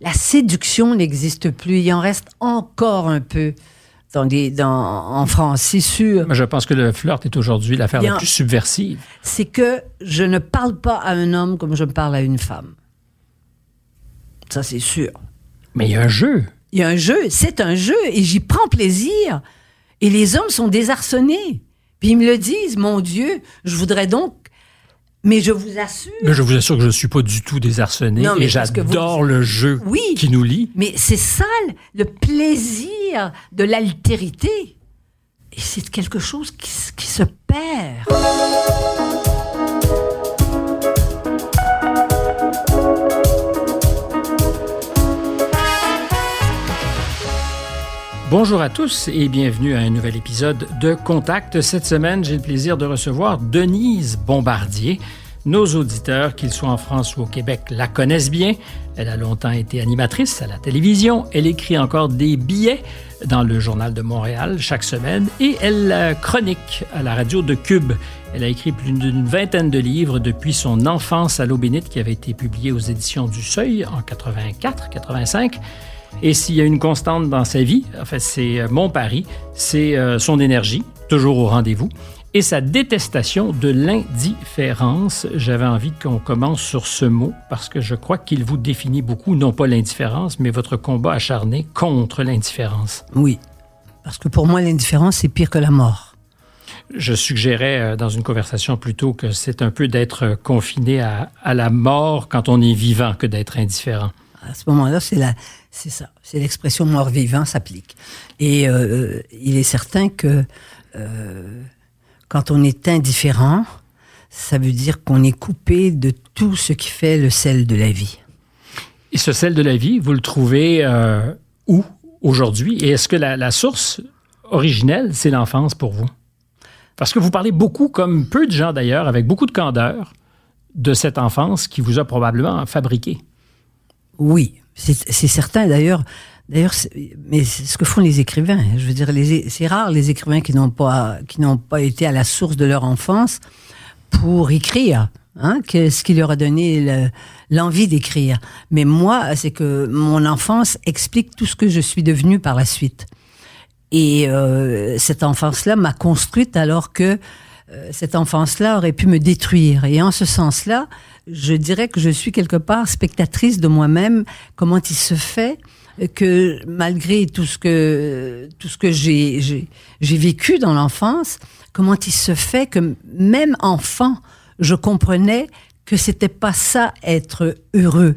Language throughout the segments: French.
la séduction n'existe plus. Il en reste encore un peu dans dans, en France, c'est sûr. je pense que le flirt est aujourd'hui l'affaire la plus subversive. C'est que je ne parle pas à un homme comme je parle à une femme. Ça, c'est sûr. Mais il y a un jeu. Il y a un jeu, c'est un jeu, et j'y prends plaisir. Et les hommes sont désarçonnés. Puis ils me le disent, mon Dieu, je voudrais donc mais je vous assure. Mais je vous assure que je ne suis pas du tout désarçonné et j'adore le jeu qui nous lie. Mais c'est ça le plaisir de l'altérité. Et c'est quelque chose qui, qui se perd. Bonjour à tous et bienvenue à un nouvel épisode de Contact. Cette semaine, j'ai le plaisir de recevoir Denise Bombardier. Nos auditeurs, qu'ils soient en France ou au Québec, la connaissent bien. Elle a longtemps été animatrice à la télévision. Elle écrit encore des billets dans le Journal de Montréal chaque semaine et elle chronique à la radio de Cube. Elle a écrit plus d'une vingtaine de livres depuis son enfance à l'eau bénite qui avait été publié aux éditions du Seuil en 84-85. Et s'il y a une constante dans sa vie, en fait, c'est euh, mon pari, c'est euh, son énergie, toujours au rendez-vous, et sa détestation de l'indifférence. J'avais envie qu'on commence sur ce mot parce que je crois qu'il vous définit beaucoup, non pas l'indifférence, mais votre combat acharné contre l'indifférence. Oui, parce que pour moi, l'indifférence, c'est pire que la mort. Je suggérais euh, dans une conversation plutôt que c'est un peu d'être confiné à, à la mort quand on est vivant que d'être indifférent. À ce moment-là, c'est la, c'est ça. C'est l'expression mort-vivant s'applique. Et euh, il est certain que euh, quand on est indifférent, ça veut dire qu'on est coupé de tout ce qui fait le sel de la vie. Et ce sel de la vie, vous le trouvez euh, où aujourd'hui? Et est-ce que la, la source originelle, c'est l'enfance pour vous? Parce que vous parlez beaucoup, comme peu de gens d'ailleurs, avec beaucoup de candeur, de cette enfance qui vous a probablement fabriqué. Oui, c'est certain d'ailleurs. D'ailleurs, mais ce que font les écrivains. Je veux dire, c'est rare les écrivains qui n'ont pas qui n'ont pas été à la source de leur enfance pour écrire. Hein, ce qui leur a donné l'envie d'écrire? Mais moi, c'est que mon enfance explique tout ce que je suis devenue par la suite. Et euh, cette enfance-là m'a construite alors que euh, cette enfance-là aurait pu me détruire. Et en ce sens-là, je dirais que je suis quelque part spectatrice de moi-même, comment il se fait que malgré tout ce que tout ce que j'ai j'ai vécu dans l'enfance, comment il se fait que même enfant, je comprenais que c'était pas ça être heureux.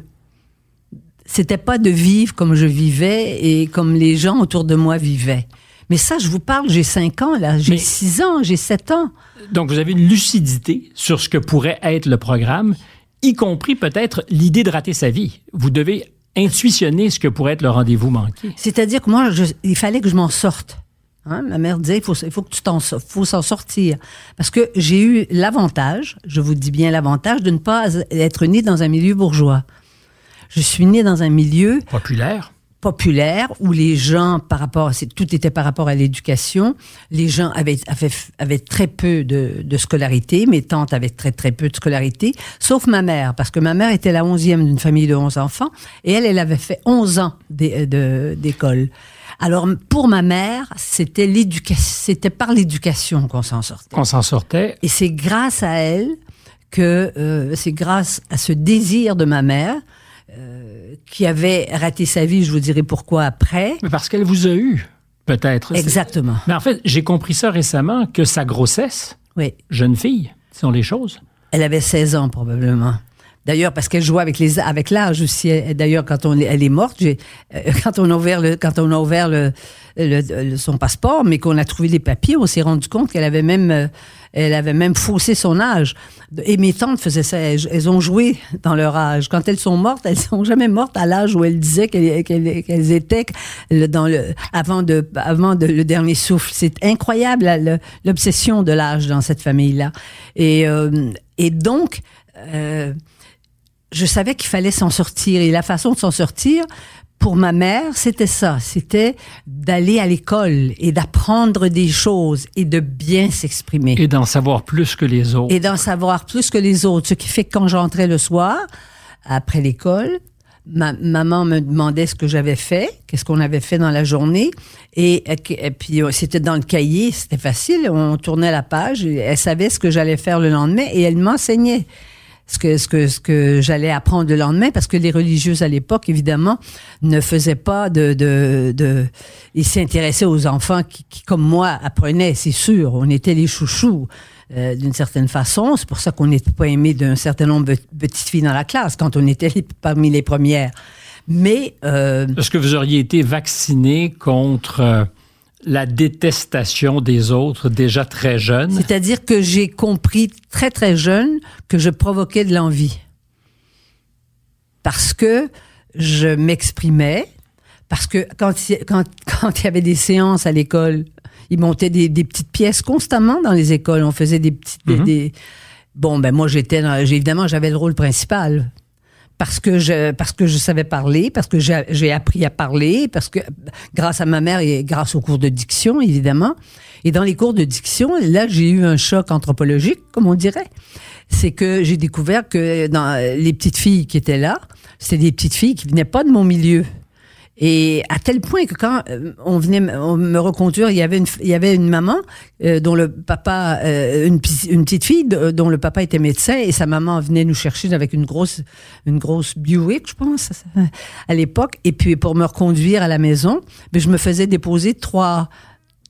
C'était pas de vivre comme je vivais et comme les gens autour de moi vivaient. Mais ça, je vous parle, j'ai 5 ans, là, j'ai 6 ans, j'ai 7 ans. Donc, vous avez une lucidité sur ce que pourrait être le programme y compris peut-être l'idée de rater sa vie. Vous devez intuitionner ce que pourrait être le rendez-vous manqué. C'est-à-dire que moi, il fallait que je m'en sorte. Hein? Ma mère disait, il faut, il faut que tu t'en faut s'en sortir. Parce que j'ai eu l'avantage, je vous dis bien l'avantage, de ne pas être né dans un milieu bourgeois. Je suis né dans un milieu... Populaire populaire où les gens, par rapport, tout était par rapport à l'éducation, les gens avaient, avaient, très peu de, de, scolarité, mes tantes avaient très très peu de scolarité, sauf ma mère, parce que ma mère était la onzième d'une famille de onze enfants, et elle, elle avait fait onze ans d'école. Alors pour ma mère, c'était l'éducation, c'était par l'éducation qu'on s'en sortait. Qu'on s'en sortait. Et c'est grâce à elle que euh, c'est grâce à ce désir de ma mère euh, qui avait raté sa vie, je vous dirai pourquoi après. Mais parce qu'elle vous a eu, peut-être. Exactement. Mais en fait, j'ai compris ça récemment, que sa grossesse, oui. jeune fille, sont les choses. Elle avait 16 ans probablement. D'ailleurs, parce qu'elle jouait avec les avec l'âge aussi. D'ailleurs, quand on elle est morte, euh, quand on a ouvert le quand on a ouvert le, son passeport, mais qu'on a trouvé les papiers, on s'est rendu compte qu'elle avait même euh, elle avait même faussé son âge. Et mes tantes faisaient ça. Elles, ont joué dans leur âge. Quand elles sont mortes, elles sont jamais mortes à l'âge où elles disaient qu'elles étaient dans le avant de avant de, le dernier souffle. C'est incroyable l'obsession de l'âge dans cette famille-là. Et euh, et donc je savais qu'il fallait s'en sortir. Et la façon de s'en sortir, pour ma mère, c'était ça. C'était d'aller à l'école et d'apprendre des choses et de bien s'exprimer. Et d'en savoir plus que les autres. Et d'en savoir plus que les autres. Ce qui fait que quand j'entrais le soir, après l'école, ma maman me demandait ce que j'avais fait, qu'est-ce qu'on avait fait dans la journée, et, et puis euh, c'était dans le cahier, c'était facile, on tournait la page, et elle savait ce que j'allais faire le lendemain, et elle m'enseignait ce que ce que ce que j'allais apprendre le lendemain parce que les religieuses à l'époque évidemment ne faisaient pas de de, de ils s'intéressaient aux enfants qui, qui, comme moi apprenaient c'est sûr. On était les chouchous euh, d'une certaine façon. C'est pour ça qu'on n'était pas aimé d'un certain nombre de petites filles dans la classe quand on était parmi les premières. Mais euh, est-ce que vous auriez été vacciné contre euh la détestation des autres déjà très jeune. C'est-à-dire que j'ai compris très très jeune que je provoquais de l'envie. Parce que je m'exprimais, parce que quand, quand, quand il y avait des séances à l'école, ils montaient des, des, petites pièces constamment dans les écoles. On faisait des petites... Mm -hmm. des, bon, ben moi, j'étais... Évidemment, j'avais le rôle principal parce que je parce que je savais parler, parce que j'ai appris à parler, parce que grâce à ma mère et grâce aux cours de diction évidemment. Et dans les cours de diction, là j'ai eu un choc anthropologique, comme on dirait. C'est que j'ai découvert que dans les petites filles qui étaient là, c'était des petites filles qui venaient pas de mon milieu. Et à tel point que quand euh, on venait me reconduire, il y avait une, il y avait une maman euh, dont le papa, euh, une, une, petite fille dont le papa était médecin et sa maman venait nous chercher avec une grosse, une grosse Buick, je pense, à l'époque. Et puis pour me reconduire à la maison, ben, je me faisais déposer trois,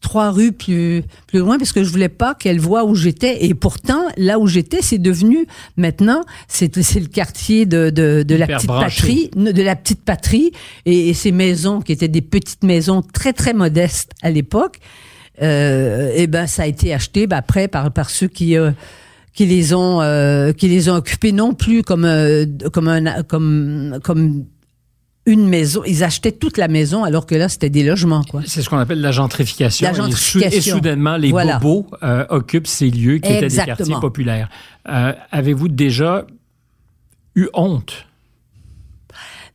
trois rues plus plus loin parce que je voulais pas qu'elle voie où j'étais et pourtant là où j'étais c'est devenu maintenant c'est c'est le quartier de de, de la petite branché. patrie de la petite patrie et, et, ces maisons qui étaient des petites maisons très très modestes à l'époque euh, et ben ça a été acheté ben, après par par ceux qui euh, qui les ont euh, qui les ont occupés non plus comme euh, comme un comme comme une maison. Ils achetaient toute la maison alors que là, c'était des logements. quoi. C'est ce qu'on appelle la gentrification. La gentrification. Et, soudainement, les voilà. bobos euh, occupent ces lieux qui Exactement. étaient des quartiers populaires. Euh, Avez-vous déjà eu honte?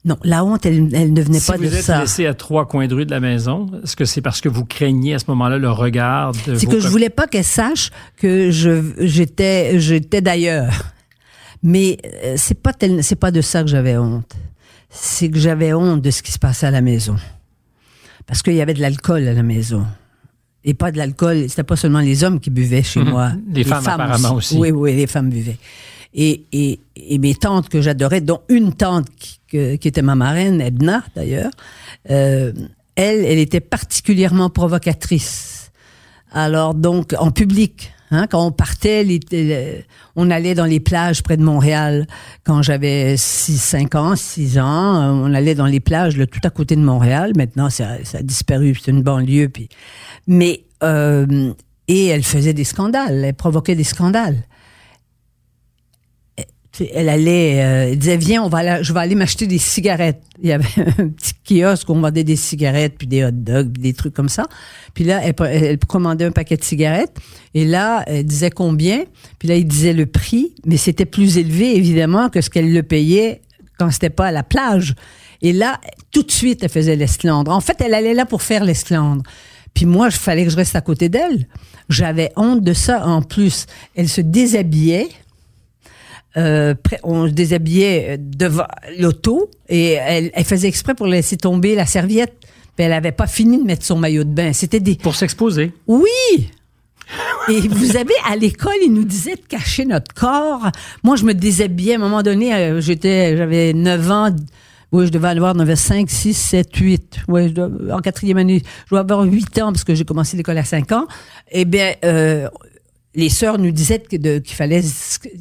Non, la honte, elle, elle ne venait si pas de vous êtes ça. laissé à trois coins de rue de la maison, est-ce que c'est parce que vous craignez à ce moment-là le regard de C'est que je voulais pas qu'elle sache que je j'étais j'étais d'ailleurs. Mais euh, c'est pas c'est pas de ça que j'avais honte. C'est que j'avais honte de ce qui se passait à la maison. Parce qu'il y avait de l'alcool à la maison. Et pas de l'alcool, c'était pas seulement les hommes qui buvaient chez Mhm. moi. Les femmes, apparemment, aussi. Oui, oui, les femmes buvaient. Et, et, et mes tantes que j'adorais, dont une tante qui, que- qui était ma marraine, Edna d'ailleurs, euh, elle, elle était particulièrement provocatrice. Alors donc, en public, hein, quand on partait, on allait dans les plages près de Montréal. Quand j'avais 6, 5 ans, 6 ans, euh, on allait dans les plages là, tout à côté de Montréal. Maintenant, ça, ça a disparu, c'est une banlieue. Puis, mais euh, et elle faisait des scandales, elle provoquait des scandales. Elle allait, euh, elle disait viens, on va je vais aller m'acheter des cigarettes. Il y avait un petit kiosque où on vendait des cigarettes puis des hot dogs, puis des trucs comme ça. Puis là, elle, elle commandait un paquet de cigarettes et là, elle disait combien? Puis là, il disait le prix, mais c'était plus élevé évidemment que ce qu'elle le payait quand c'était pas à la plage. Et là, tout de suite, elle faisait l'esclandre. En fait, elle allait là pour faire l'esclandre. Puis moi, il fallait que je reste à côté d'elle. J'avais honte de ça. En plus, elle se déshabillait. Euh, on se déshabillait euh, devant l'auto et elle, elle faisait exprès pour laisser tomber la serviette. Puis elle avait pas fini de mettre son maillot de bain. C'était des... Pour s'exposer. Oui! Et vous savez, à l'école, ils nous disaient de cacher notre corps. Moi, je me déshabillais. À un moment donné, euh, j'étais, j'avais 9 ans. Oui, je devais avoir 9, 5, 6, 7, 8. Oui, je dois- en quatrième année, je dois avoir 8 ans parce que j'ai commencé l'école à 5 ans. Eh bien, euh, les sœurs nous disaient qu'il fallait,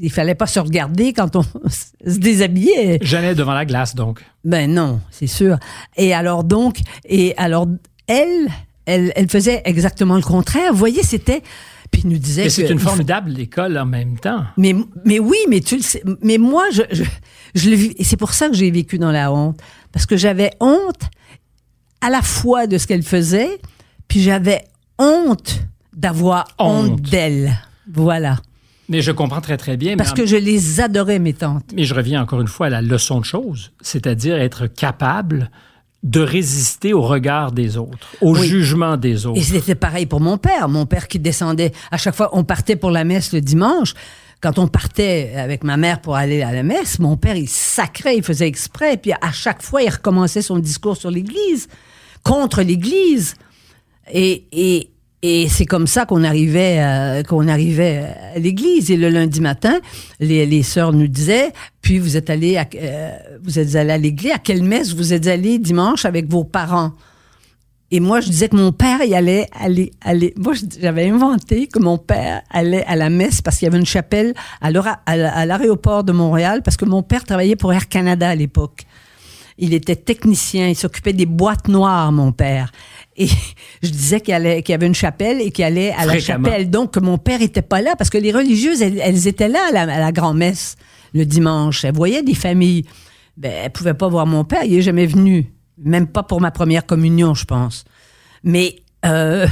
il fallait pas se regarder quand on se déshabillait. Jamais devant la glace, donc. Ben non, c'est sûr. Et alors donc, et alors elle, elle, elle faisait exactement le contraire. Vous voyez, c'était. Puis nous disait que. c'est une formidable école en même temps. Mais, mais oui, mais tu le sais. Mais moi, je, je, je le vis. Et c'est pour ça que j'ai vécu dans la honte. Parce que j'avais honte à la fois de ce qu'elle faisait, puis j'avais honte d'avoir honte, Honte. d'elle. Voilà. Mais je comprends très, très bien. mais Parce en- que je les adorais, mes tantes. Mais je reviens encore une fois à la leçon de choses, c'est-à-dire être capable de résister au regard des autres, au Oui. jugement des autres. Et c'était pareil pour mon père. Mon père qui descendait, à chaque fois, on partait pour la messe le dimanche. quand on partait avec ma mère pour aller à la messe, mon père, il sacrait, il faisait exprès. Puis à chaque fois, il recommençait son discours sur l'Église, contre l'Église. Et, et, et c'est comme ça qu'on arrivait, à, qu'on arrivait à l'église. Et le lundi matin, les, les sœurs nous disaient, puis vous êtes allé, à, euh, vous êtes allé à l'église. À quelle messe vous êtes allé dimanche avec vos parents? Et moi, je disais que mon père y allait aller, aller. Moi, j'avais inventé que mon père allait à la messe parce qu'il y avait une chapelle à l'aéroport de Montréal parce que mon père travaillait pour Air Canada à l'époque. Il était technicien, il s'occupait des boîtes noires, mon père. Et je disais qu'il y avait une chapelle et qu'il allait à la chapelle. Donc, mon père était pas là parce que les religieuses, elles, étaient là à la, grand-messe le dimanche. Elles voyaient des familles. Ben, elles pouvaient pas voir mon père. Il est jamais venu. Même pas pour ma première communion, je pense. Mais, euh,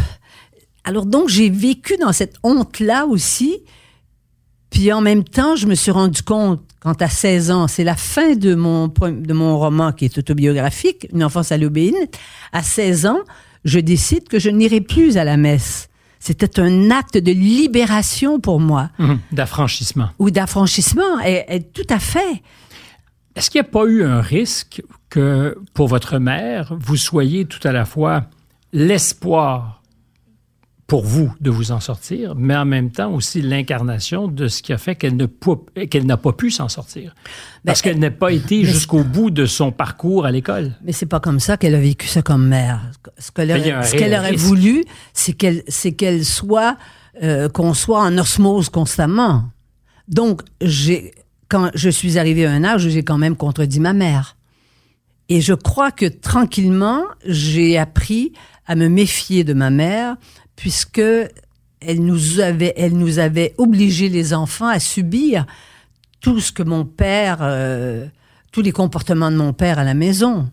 alors donc, j'ai vécu dans cette honte-là aussi. Puis en même temps, je me suis rendu compte, quand à 16 ans, c'est la fin de mon, de mon roman qui est autobiographique, Une enfance à l'obéine. À 16 ans, je décide que je n'irai plus à la messe. C'était un acte de libération pour moi. Mmh, d'affranchissement. Ou d'affranchissement, et, tout à fait. Est-ce qu'il n'y a pas eu un risque que pour votre mère, vous soyez tout à la fois l'espoir pour vous de vous en sortir, mais en même temps aussi l'incarnation de ce qui a fait qu'elle n'a pas pu s'en sortir. Ben, Parce qu'elle n'a pas été jusqu'au bout de son parcours à l'école. Mais c'est pas comme ça qu'elle a vécu ça comme mère. Ce qu'elle aurait, voulu, c'est qu'elle, c'est qu'elle soit, euh, qu'on soit en osmose constamment. Donc, j'ai, quand je suis arrivée à un âge où j'ai quand même contredit ma mère. Et je crois que tranquillement, j'ai appris à me méfier de ma mère, puisque elle nous avait, elle nous avait obligé les enfants à subir tout ce que mon père, euh, tous les comportements de mon père à la maison.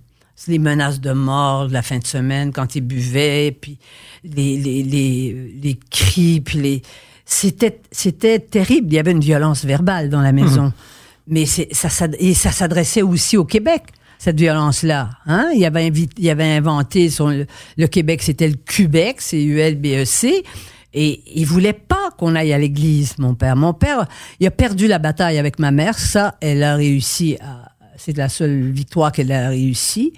Les menaces de mort la fin de semaine quand il buvait, puis les, les, les, les cris, puis les... C'était, c'était terrible. Il y avait une violence verbale dans la maison. Mmh. Mais c'est, ça, et ça s'adressait aussi au Québec cette violence-là. Hein? Il, avait il avait inventé son, le, Québec, c'était le Québec, c'est ULBEC. Et il voulait pas qu'on aille à l'église, mon père. Mon père, il a perdu la bataille avec ma mère. Ça, elle a réussi à, c'est la seule victoire qu'elle a réussi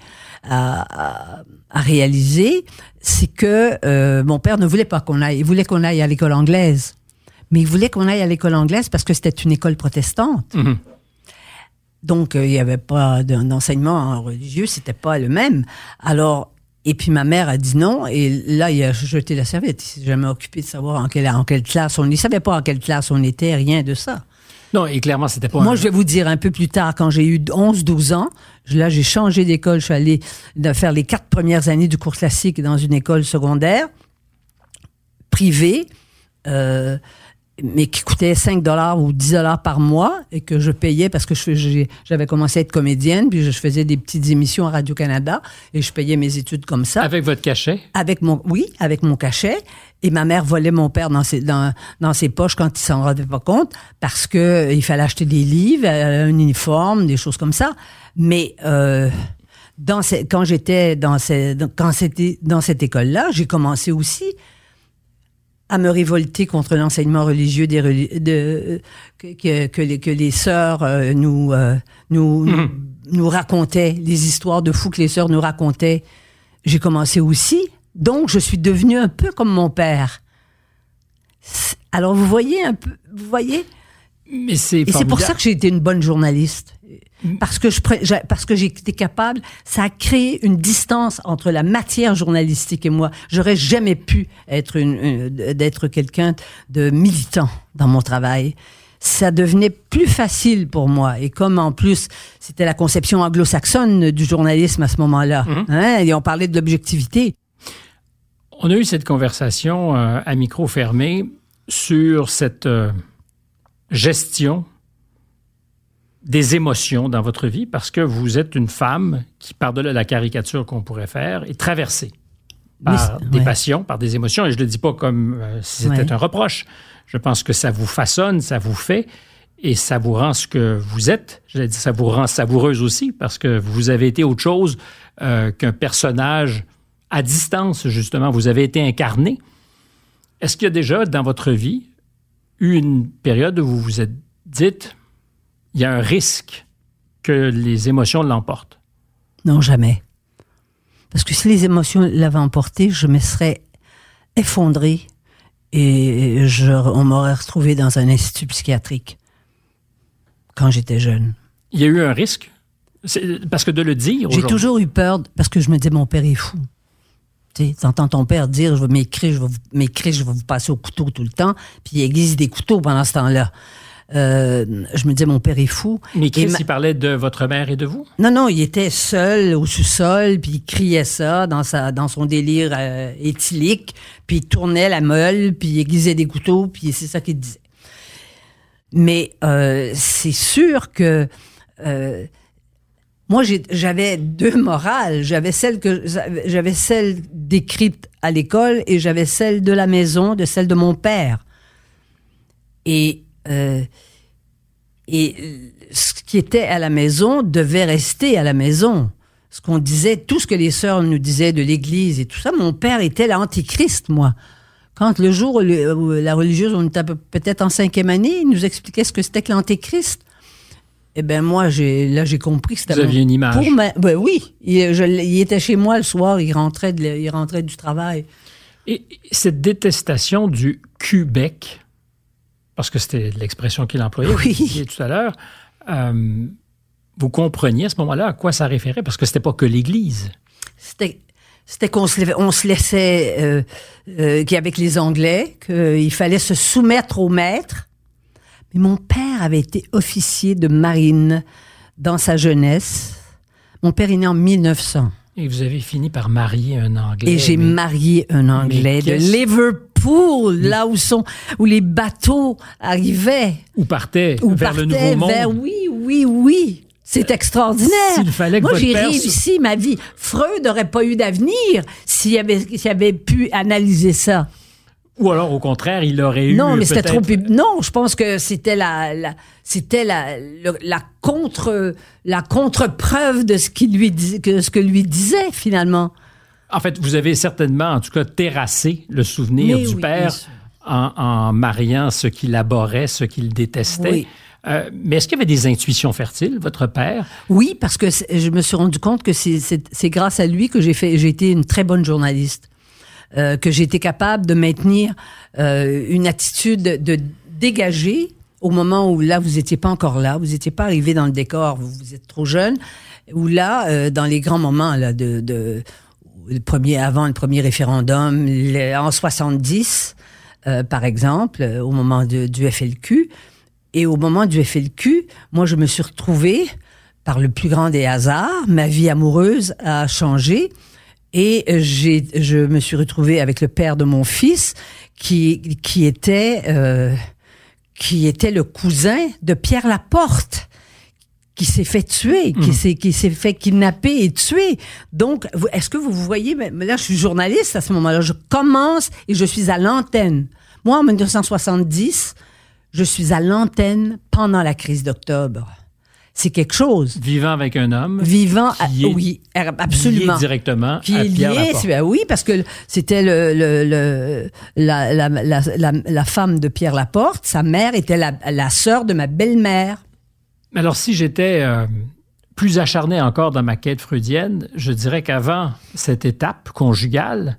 à, réaliser. C'est que euh, mon père ne voulait pas qu'on aille. Il voulait qu'on aille à l'école anglaise. Mais il voulait qu'on aille à l'école anglaise parce que c'était une école protestante. Mm-hmm. Donc, euh, il n'y avait pas d'enseignement religieux, c'était pas le même. Alors, et puis ma mère a dit non, et là, il a jeté la serviette. Il s'est jamais occupé de savoir en quelle, en quelle classe on... Il savait pas en quelle classe on était, rien de ça. Non, et clairement, c'était pas... Moi, je vais vous dire, un peu plus tard, quand j'ai eu 11-12 ans, là, j'ai changé d'école. Je suis allée faire les quatre premières années du cours classique dans une école secondaire privée. Euh, mais qui coûtait 5 dollars ou 10 dollars par mois et que je payais parce que j'avais commencé à être comédienne, puis je faisais des petites émissions à Radio-Canada et je payais mes études comme ça. Avec votre cachet? Avec mon, oui, avec mon cachet. Et ma mère volait mon père dans ses, dans, dans ses poches quand il s'en rendait pas compte parce que il fallait acheter des livres, un uniforme, des choses comme ça. Mais, euh, dans quand j'étais dans, quand c'était dans cette école-là, j'ai commencé aussi à me révolter contre l'enseignement religieux des de, que, que, les, que les sœurs euh, nous, euh, nous, mhm. nous racontaient, les histoires de fous que les sœurs nous racontaient. J'ai commencé aussi. Donc, je suis devenue un peu comme mon père. Alors, vous voyez un peu, vous voyez? Mais c'est Et c'est pour ça que j'ai été une bonne journaliste. Mm. parce que je parce que été capable, ça a créé une distance entre la matière journalistique et moi. J'aurais jamais pu être une, d'être quelqu'un de militant dans mon travail. Ça devenait plus facile pour moi. Et comme en plus, c'était la conception anglo-saxonne du journalisme à ce moment-là, mm-hmm. hein, et on parlait de l'objectivité. On a eu cette conversation euh, à micro fermé sur cette euh, gestion des émotions dans votre vie parce que vous êtes une femme qui, par-delà la caricature qu'on pourrait faire, est traversée par des passions, par des émotions. Et je ne le dis pas comme euh, si c'était un reproche. Je pense que ça vous façonne, ça vous fait et ça vous rend ce que vous êtes. Je dire, ça vous rend savoureuse aussi parce que vous avez été autre chose euh, qu'un personnage à distance, justement. Vous avez été incarné. Est-ce qu'il y a déjà dans votre vie eu une période où vous vous êtes dites, il y a un risque que les émotions l'emportent? Non, jamais. Parce que si les émotions l'avaient emporté, je me serais effondrée et je, on m'aurait retrouvé dans un institut psychiatrique quand j'étais jeune. Il y a eu un risque? Parce que de le dire. J'ai toujours eu peur parce que je me disais, mon père est fou. Tu entends ton père dire, je vais m'écrire, je vais m'écrire, je vais vous passer au couteau tout le temps. Puis il existe des couteaux pendant ce temps-là. Euh, je me disais, mon père est fou. Mais Chris, il parlait de votre mère et de vous? Non, non, il était seul au sous-sol, puis il criait ça dans, sa, dans son délire euh, éthylique, puis il tournait la meule, puis il aiguisait des couteaux, puis c'est ça qu'il disait. Mais euh, c'est sûr que euh, moi, j'avais deux morales. J'avais celle que j'avais celle décrite à l'école et j'avais celle de la maison, de celle de mon père. Et euh, et ce qui était à la maison devait rester à la maison. Ce qu'on disait, tout ce que les sœurs nous disaient de l'Église et tout ça, mon père était l'antichrist, moi. Quand le jour où la religieuse, on était peut-être en cinquième année, il nous expliquait ce que c'était que l'antéchrist. Eh bien, moi, j'ai, là, j'ai compris que c'était... Vous aviez une image. Pour ben oui. Il, il, était chez moi le soir, il rentrait, il rentrait du travail. Et cette détestation du Québec, parce que c'était l'expression qu'il employait, oui. tout à l'heure, euh, vous compreniez à ce moment-là à quoi ça référait? Parce que c'était pas que l'Église. C'était c'était qu'on se, on se laissait, euh, euh, qu'avec les Anglais, qu'il fallait se soumettre au maître. Mais mon père avait été officier de marine dans sa jeunesse. Mon père est né en 1900. Et vous avez fini par marier un Anglais. Et j'ai marié un Anglais de Liverpool, là où sont où les bateaux arrivaient. Ou partaient vers le Nouveau Monde. Vers, oui, oui, oui. C'est extraordinaire. Moi, j'ai réussi ma vie. Freud n'aurait pas eu d'avenir s'il avait, s'il avait pu analyser ça. Ou alors, au contraire, il aurait eu. Non, mais c'était trop. Non, je pense que c'était la, c'était la, la contre, la contre-preuve de ce qu'il lui que ce que lui disait finalement. En fait, vous avez certainement, en tout cas, terrassé le souvenir du père en, en, mariant ce qu'il abhorrait, ce qu'il détestait. Oui. Euh, mais est-ce qu'il y avait des intuitions fertiles, votre père? Oui, parce que je me suis rendu compte que c'est grâce à lui que j'ai été une très bonne journaliste, euh, que été capable de maintenir euh, une attitude de dégager au moment où là, vous n'étiez pas encore là, vous n'étiez pas arrivé dans le décor, vous, êtes trop jeune, ou là, euh, dans les grands moments là, de, de le premier, avant le premier référendum, en 70, euh, par exemple, au moment du FLQ, et au moment du FLQ, moi, je me suis retrouvée, par le plus grand des hasards, ma vie amoureuse a changé. Et j'ai, je me suis retrouvée avec le père de mon fils, qui, qui était, euh, qui était le cousin de Pierre Laporte qui s'est fait tuer, qui mmh. s'est qui s'est fait kidnapper et tuer. Donc, est-ce que vous voyez Là, je suis journaliste à ce moment-là. Je commence et je suis à l'antenne. Moi, en 1970, je suis à l'antenne pendant la crise d'octobre. C'est quelque chose. Vivant avec un homme. Vivant, oui, er, absolument. Lié directement qui à Pierre lié, ben oui, parce que c'était le, le, la, la, la, la, femme de Pierre Laporte. Sa mère était la, la sœur de ma belle-mère. Alors, si j'étais euh, plus acharné encore dans ma quête freudienne, je dirais qu'avant cette étape conjugale,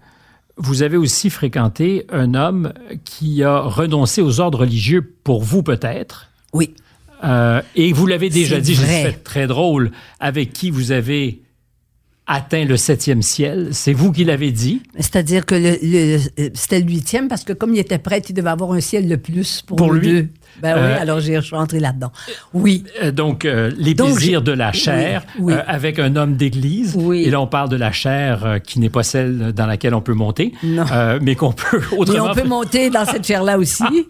vous avez aussi fréquenté un homme qui a renoncé aux ordres religieux pour vous peut-être. Oui. Euh, et vous l'avez déjà dit, c'est très drôle, avec qui vous avez atteint le septième ciel? C'est vous qui l'avez dit? C'est-à-dire que le, c'était le huitième parce que comme il était prêt, il devait avoir un ciel de plus pour, pour lui? Deux. Ben oui, euh, alors je suis entré là-dedans. Oui. Euh, donc, euh, les plaisirs de la chair avec un homme d'église. Oui. Et là, on parle de la chair qui n'est pas celle dans laquelle on peut monter, non. mais qu'on peut autrement... Mais on peut monter dans cette chair-là aussi.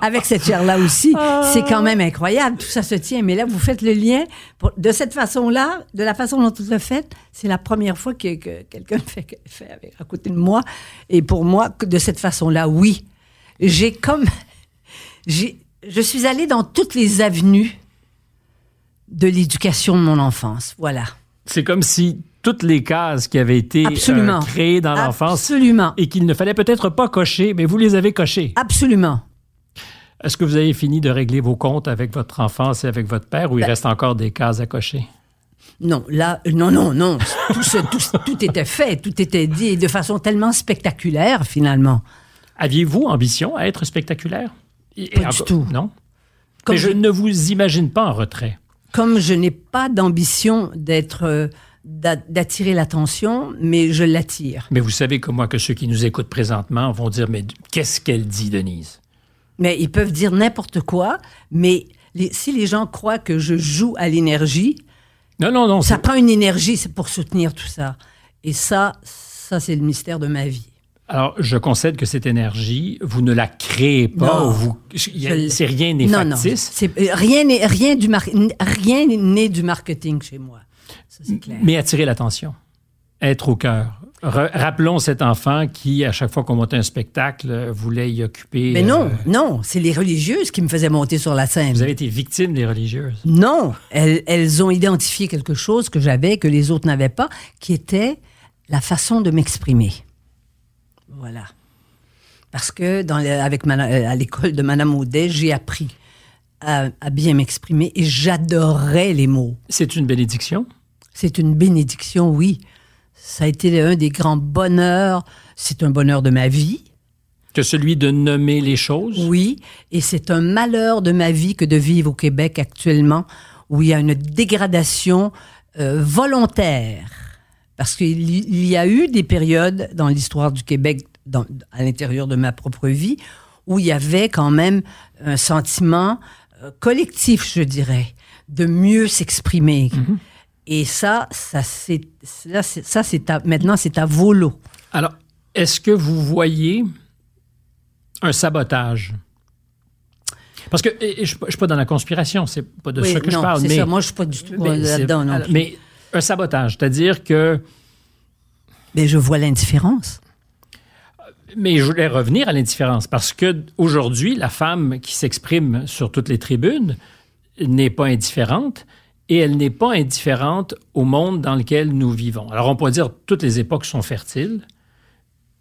avec cette chair-là aussi. Ah. C'est quand même incroyable. Tout ça se tient. Mais là, vous faites le lien. de cette façon-là, de la façon dont vous le faites, c'est la première fois que, que quelqu'un fait, fait avec, à côté de moi. Et pour moi, de cette façon-là, oui. J'ai comme... J'ai je suis allée dans toutes les avenues de l'éducation de mon enfance. Voilà. C'est comme si toutes les cases qui avaient été euh, créées dans l'enfance Absolument. et qu'il ne fallait peut-être pas cocher, mais vous les avez cochées. Absolument. Est-ce que vous avez fini de régler vos comptes avec votre enfance et avec votre père ou il Ben- reste encore des cases à cocher? Non, là, non, non, non. Tout, ce- tout- tout était fait, tout était dit de façon tellement spectaculaire, finalement. Aviez-vous ambition à être spectaculaire? Et- et Pas du tout. Non? Comme Mais je je- ne vous imagine pas en retrait. Comme je n'ai pas d'ambition d'être, euh, d'a- d'attirer l'attention, mais je l'attire. Mais vous savez comme moi que ceux qui nous écoutent présentement vont dire, mais qu'est-ce qu'elle dit, Denise? Mais ils peuvent dire n'importe quoi, mais les- si les gens croient que je joue à l'énergie, Non, non, non. ça prend une énergie c'est pour soutenir tout ça. Et ça, ça c'est le mystère de ma vie. Alors, je concède que cette énergie, vous ne la créez pas. Non. vous- C'est rien n'est Non, non, factice. c'est- euh, rien n'est rien du mar- rien n'est du marketing chez moi. Ça c'est clair. Mais attirer l'attention, être au cœur. Re- rappelons cet enfant qui, à chaque fois qu'on montait un spectacle, euh, voulait y occuper. Mais non, euh, non, c'est les religieuses qui me faisaient monter sur la scène. vous avez été victime des religieuses. Non, elles, elles ont identifié quelque chose que j'avais, que les autres n'avaient pas, qui était la façon de m'exprimer. Voilà. Parce que dans avec euh, à l'école de Madame Audet, j'ai appris à, à bien m'exprimer et j'adorais les mots. C'est une bénédiction? C'est une bénédiction, oui. Ça a été un des grands bonheurs. C'est un bonheur de ma vie, Que celui de nommer les choses? oui. Et c'est un malheur de ma vie que de vivre au Québec actuellement, où il y a une dégradation euh, volontaire. Parce qu'il y- a eu des périodes dans l'histoire du Québec, dans- à l'intérieur de ma propre vie, où il y avait quand même un sentiment euh, collectif, je dirais, de mieux s'exprimer. Et ça, ça c'est ça maintenant c'est à volo. Alors, est-ce que vous voyez un sabotage? Parce que je ne suis pas dans la conspiration, c'est pas de Oui, ça que non, je parle. c'est mais, ça. Moi, je suis pas du tout c'est- là-dedans. Mais un sabotage, c'est-à-dire que Mais je vois l'indifférence. Mais je voulais revenir à l'indifférence parce que aujourd'hui, la femme qui s'exprime sur toutes les tribunes n'est pas indifférente et elle n'est pas indifférente au monde dans lequel nous vivons. Alors, on pourrait dire que toutes les époques sont fertiles.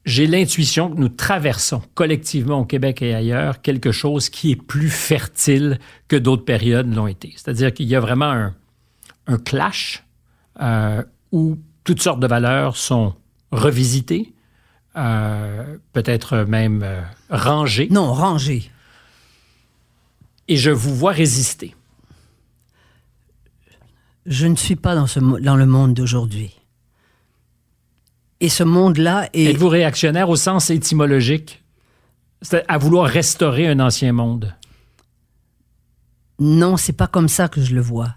J'ai l'intuition que nous traversons collectivement au Québec et ailleurs quelque chose qui est plus fertile que d'autres périodes l'ont été. C'est-à-dire qu'il y a vraiment un, un clash euh, où toutes sortes de valeurs sont revisitées, euh, peut-être même euh, rangées, Non, rangé. et je vous vois résister. Je ne suis pas dans, ce, mo- dans le monde d'aujourd'hui. Et ce monde-là est... Êtes-vous réactionnaire au sens étymologique, c'est à vouloir restaurer un ancien monde? Non, c'est pas comme ça que je le vois.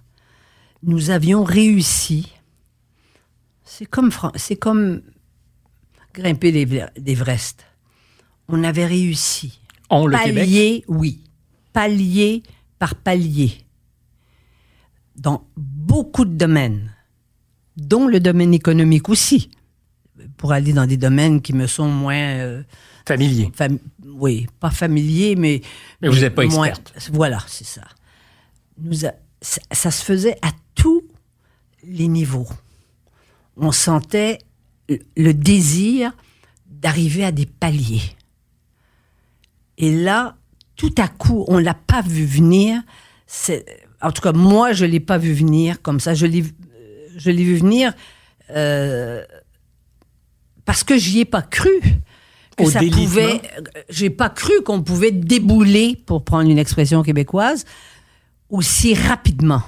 Nous avions réussi. C'est comme, c'est comme grimper l'Everest. On avait réussi. On, le Québec, palier, oui. Palier par palier. Dans beaucoup de domaines, dont le domaine économique aussi. Pour aller dans des domaines qui me sont moins. euh, familier. fam- oui, pas familiers, mais. Mais vous n'êtes pas moins- experte. Voilà, c'est ça. Nous a- ça. ça se faisait à tous les niveaux. On sentait le- désir d'arriver à des paliers. Et là, tout à coup, on l'a pas vu venir. C'est- En tout cas, moi, je l'ai pas vu venir comme ça. Je l'ai, je l'ai vu venir euh, parce que j'y ai pas cru. Que Au ça pouvait. J'ai pas cru qu'on pouvait débouler, pour prendre une expression québécoise, aussi rapidement?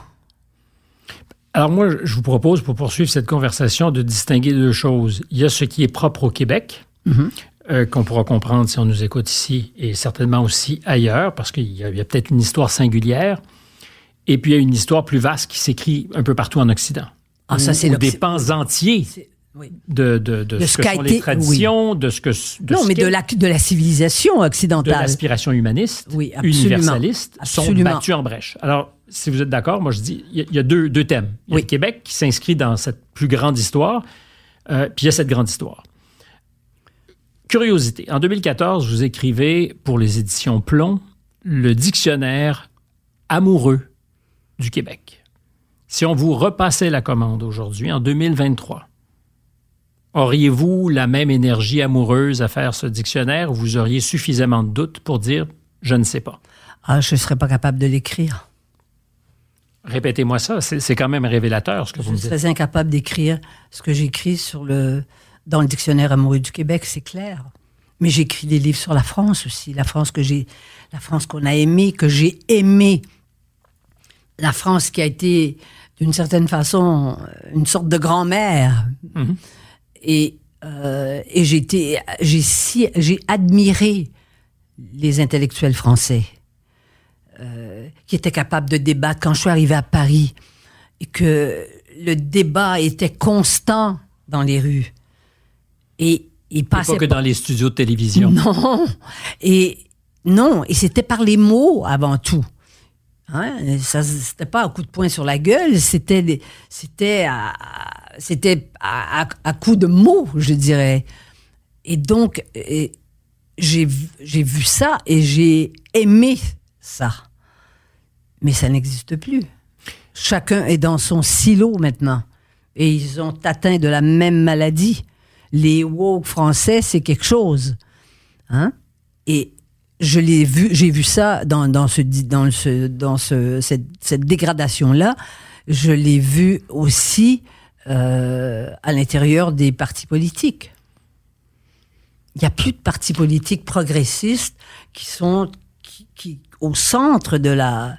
Alors moi, je vous propose, pour poursuivre cette conversation, de distinguer deux choses. Il y a ce qui est propre au Québec, euh, qu'on pourra comprendre si on nous écoute ici, et certainement aussi ailleurs, parce qu'il y a, peut-être une histoire singulière, et puis il y a une histoire plus vaste qui s'écrit un peu partout en Occident. Ah, ça, c'est des pans entiers oui. de, de, de De ce ce que sont été- les traditions, de ce que... De non, ce mais de la, de la civilisation de occidentale. l'aspiration humaniste, Oui, absolument. universaliste, sont Absolument. battus en brèche. Alors, si vous êtes d'accord, moi je dis, il y a- il y, a deux, deux thèmes. Il y a Oui. le Québec qui s'inscrit dans cette plus grande histoire, euh, puis il y a cette grande histoire. Curiosité. En 2014, vous écrivez pour les éditions Plomb le dictionnaire amoureux du Québec. Si on vous repassait la commande aujourd'hui, en 2023, auriez-vous la même énergie amoureuse à faire ce dictionnaire? Ou vous auriez suffisamment de doutes pour dire je ne sais pas? Ah, je ne serais pas capable de l'écrire. Répétez-moi ça, c'est quand même révélateur ce que vous me dites. Je serais incapable d'écrire ce que j'écris sur le, dans le dictionnaire amoureux du Québec, c'est clair. Mais j'écris des livres sur la France aussi, la France que j'ai, la France qu'on a aimée, que j'ai aimée, la France qui a été d'une certaine façon une sorte de grand-mère. Mhm. Et, euh, et j'ai j'ai si, j'ai admiré les intellectuels français euh, qui étaient capables de débattre. Quand je suis arrivée à Paris et que le débat était constant dans les rues et il passait pas que dans les studios de télévision. Non, et non, et c'était par les mots avant tout. Hein? Ça, c'était pas un coup de poing sur la gueule, c'était, c'était, à, c'était à, coup de mots, je dirais. Et donc, j'ai, vu ça et j'ai aimé ça. Mais ça n'existe plus. Chacun est dans son silo maintenant. Et ils ont atteint de la même maladie. Les woke français, c'est quelque chose. Hein? Et je l'ai vu, j'ai vu ça dans, dans, ce, dans, ce, dans ce, cette dégradation-là. Je l'ai vu aussi euh, à l'intérieur des partis politiques. Il n'y a plus de partis politiques progressistes qui sont qui, qui, au centre de la,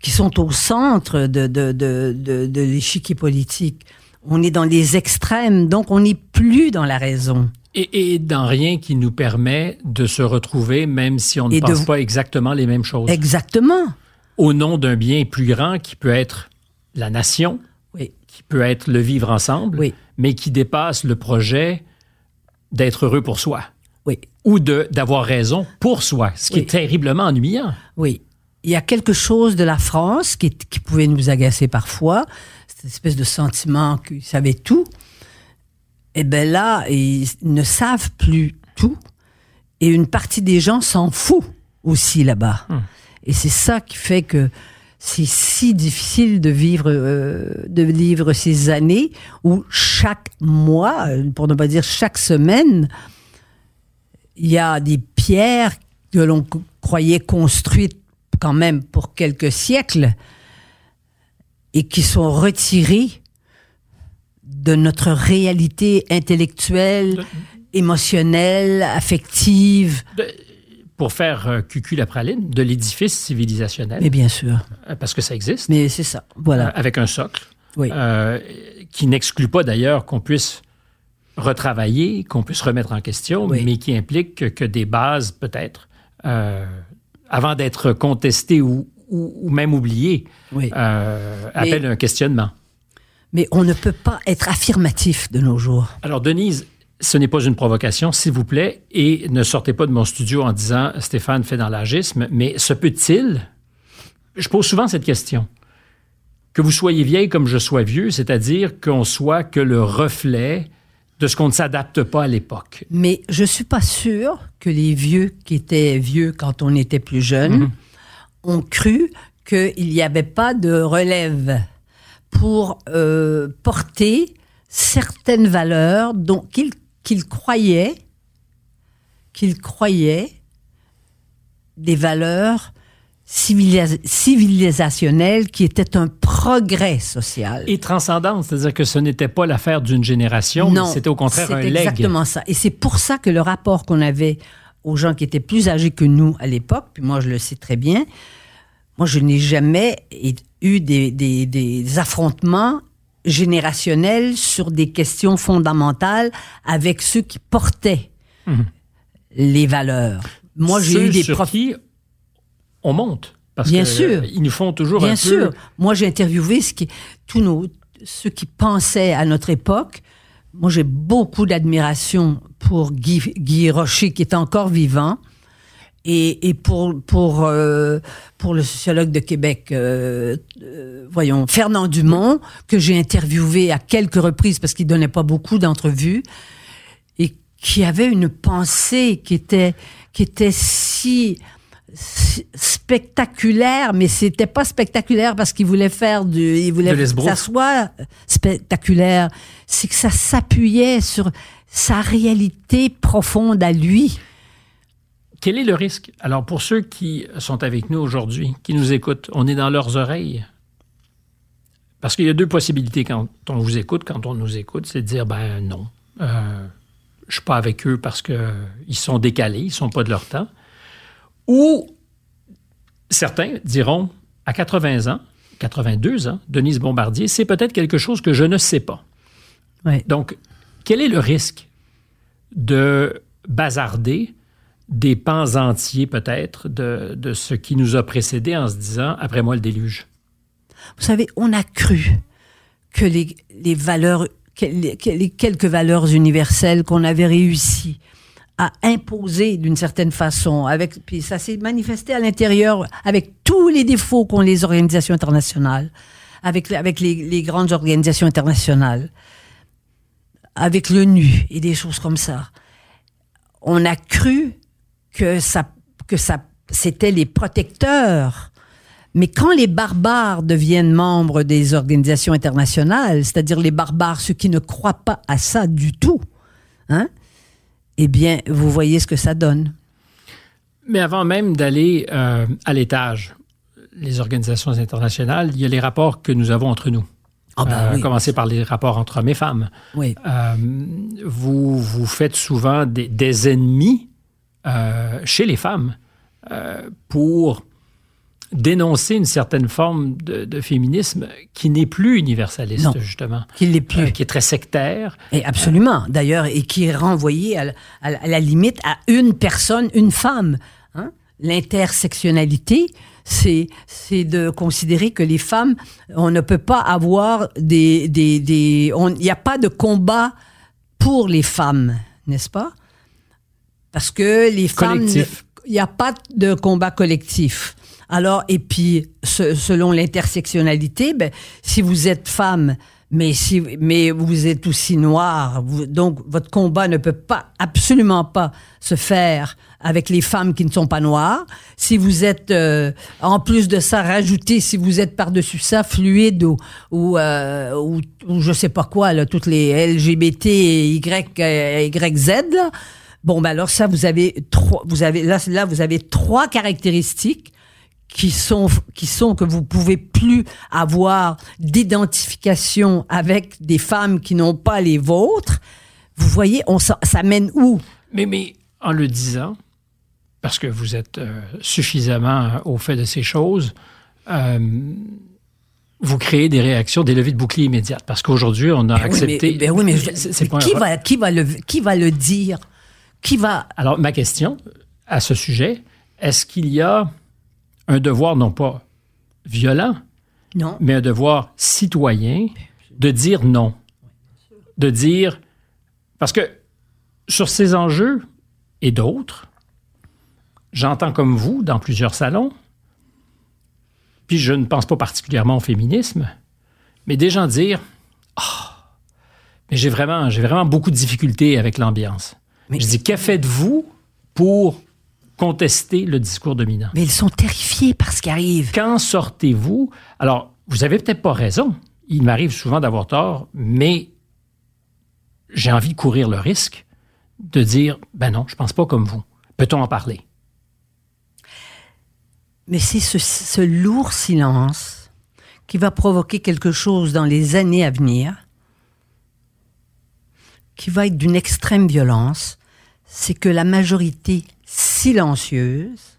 qui sont au centre de, de, de, de, de l'échiquier politique. On est dans les extrêmes, donc on n'est plus dans la raison. Et, dans rien qui nous permet de se retrouver, même si on ne pense pas exactement les mêmes choses. Exactement. Au nom d'un bien plus grand qui peut être la nation. Qui peut être le vivre ensemble, oui. mais qui dépasse le projet d'être heureux pour soi. Oui. Ou d'avoir raison pour soi, ce qui est terriblement ennuyant. Oui. Il y a quelque chose de la France qui, qui pouvait nous agacer parfois, cette espèce de sentiment qu'ils savaient tout eh bien là, ils ne savent plus tout. Et une partie des gens s'en fout aussi là-bas. Hum. Et c'est ça qui fait que c'est si difficile de vivre, euh, de vivre ces années où chaque mois, pour ne pas dire chaque semaine, il y a des pierres que l'on croyait construites quand même pour quelques siècles et qui sont retirées de notre réalité intellectuelle, émotionnelle, affective. Pour faire euh, cucu la praline, de l'édifice civilisationnel. Mais bien sûr. Euh, parce que ça existe. Mais c'est ça, voilà. Euh, avec un socle. Oui. qui n'exclut pas d'ailleurs qu'on puisse retravailler, qu'on puisse remettre en question, mais qui implique que, des bases, peut-être, avant d'être contestées ou, ou, même oubliées, appellent un questionnement mais on ne peut pas être affirmatif de nos jours. Alors, Denise, ce n'est pas une provocation, s'il vous plaît, et ne sortez pas de mon studio en disant Stéphane fait dans l'agisme, mais se peut-il, je pose souvent cette question, que vous soyez vieille comme je sois vieux, c'est-à-dire qu'on soit que le reflet de ce qu'on ne s'adapte pas à l'époque. Mais je suis pas sûr que les vieux qui étaient vieux quand on était plus jeune mhm. ont cru qu'il n'y avait pas de relève pour euh, porter certaines valeurs dont qu'il qu'il croyait qu'il croyait des valeurs civilisationnelles qui étaient un progrès social. Et transcendant, c'est-à-dire que ce n'était pas l'affaire d'une génération, mais c'était au contraire un legs. exactement ça. Et c'est pour ça que le rapport qu'on avait aux gens qui étaient plus âgés que nous à l'époque, puis moi je le sais très bien, moi je n'ai jamais eu des, des, affrontements générationnels sur des questions fondamentales avec ceux qui portaient mhm. les valeurs. Moi, j'ai eu des profs. On monte. Parce Bien que, sûr. ils nous font toujours Bien un sûr. Moi, j'ai interviewé ce qui, tous nos, ceux qui pensaient à notre époque. Moi, j'ai beaucoup d'admiration pour Guy, Guy Rocher, qui est encore vivant. Et, et pour pour euh, pour le sociologue de Québec, euh, euh, voyons Fernand Dumont, que j'ai interviewé à quelques reprises parce qu'il donnait pas beaucoup d'entrevues et qui avait une pensée qui était qui était si, spectaculaire, mais c'était pas spectaculaire parce qu'il voulait faire du, il voulait que ça soit spectaculaire. C'est que ça s'appuyait sur sa réalité profonde à lui quel est le risque? Alors, pour ceux qui sont avec nous aujourd'hui, qui nous écoutent, on est dans leurs oreilles. Parce qu'il y a deux possibilités quand on vous écoute, quand on nous écoute, c'est de dire, ben non, euh, je ne suis pas avec eux parce qu'ils sont décalés, ils ne sont pas de leur temps. Ou certains diront, à 80 ans, 82 ans, Denise Bombardier, c'est peut-être quelque chose que je ne sais pas. Donc, quel est le risque de bazarder des pans entiers peut-être de, ce qui nous a précédés en se disant, après moi le déluge? Vous savez, on a cru que les, valeurs, les, quelques valeurs universelles qu'on avait réussi à imposer d'une certaine façon, avec, puis ça s'est manifesté à l'intérieur avec tous les défauts qu'ont les organisations internationales, avec, avec les, les grandes organisations internationales, avec l'ONU et des choses comme ça. On a cru que ça, que ça, c'était les protecteurs. Mais quand les barbares deviennent membres des organisations internationales, c'est-à-dire les barbares, ceux qui ne croient pas à ça du tout, hein, eh bien, vous voyez ce que ça donne. Mais avant même d'aller euh, à l'étage, les organisations internationales, il y a les rapports que nous avons entre nous. Ah ben euh, commencer par les rapports entre hommes et femmes. Oui. Euh, vous, vous faites souvent des ennemis euh, chez les femmes euh, pour dénoncer une certaine forme de, féminisme qui n'est plus universaliste, justement. Qui l'est plus. Euh, qui est très sectaire. Et absolument, d'ailleurs, et qui est renvoyé à, la limite à une personne, une femme. Hein. L'intersectionnalité, c'est c'est de considérer que les femmes, on ne peut pas avoir des il n'y a pas de combat pour les femmes, n'est-ce pas? Parce que les femmes, il n'y a pas de combat collectif. Alors, et puis, selon l'intersectionnalité, ben, si vous êtes femme, mais si, mais vous êtes aussi noir, donc votre combat ne peut pas, absolument pas se faire avec les femmes qui ne sont pas noires. Si vous êtes, euh, en plus de ça, rajouter, si vous êtes par-dessus ça, fluide ou, ou, euh, ou, je sais pas quoi, là, toutes les LGBT, Y, YZ, là, Bon, ben alors ça, vous avez trois, vous avez là, là, vous avez trois caractéristiques qui sont qui sont que vous pouvez plus avoir d'identification avec des femmes qui n'ont pas les vôtres. Vous voyez, on ça, mène où? Mais mais en le disant, parce que vous êtes euh, suffisamment au fait de ces choses. Euh, vous créez des réactions, des levées de bouclier immédiates. Parce qu'aujourd'hui, on a accepté. Oui, mais, oui, mais qui, va, qui, va le, qui va le dire? Qui va... Alors, ma question à ce sujet, est-ce qu'il y a un devoir non pas violent, non. mais un devoir citoyen de dire non? De dire... Parce que sur ces enjeux et d'autres, j'entends comme vous dans plusieurs salons, puis je ne pense pas particulièrement au féminisme, mais des gens dire oh, mais j'ai vraiment, j'ai vraiment beaucoup de difficultés avec l'ambiance. Mais je dis, que faites-vous pour contester le discours dominant? Mais ils sont terrifiés par ce qui arrive. Quand sortez-vous? Alors, vous avez peut-être pas raison. Il m'arrive souvent d'avoir tort, mais j'ai envie de courir le risque de dire, ben non, je pense pas comme vous. Peut-on en parler? Mais c'est ce, ce lourd silence qui va provoquer quelque chose dans les années à venir qui va être d'une extrême violence, c'est que la majorité silencieuse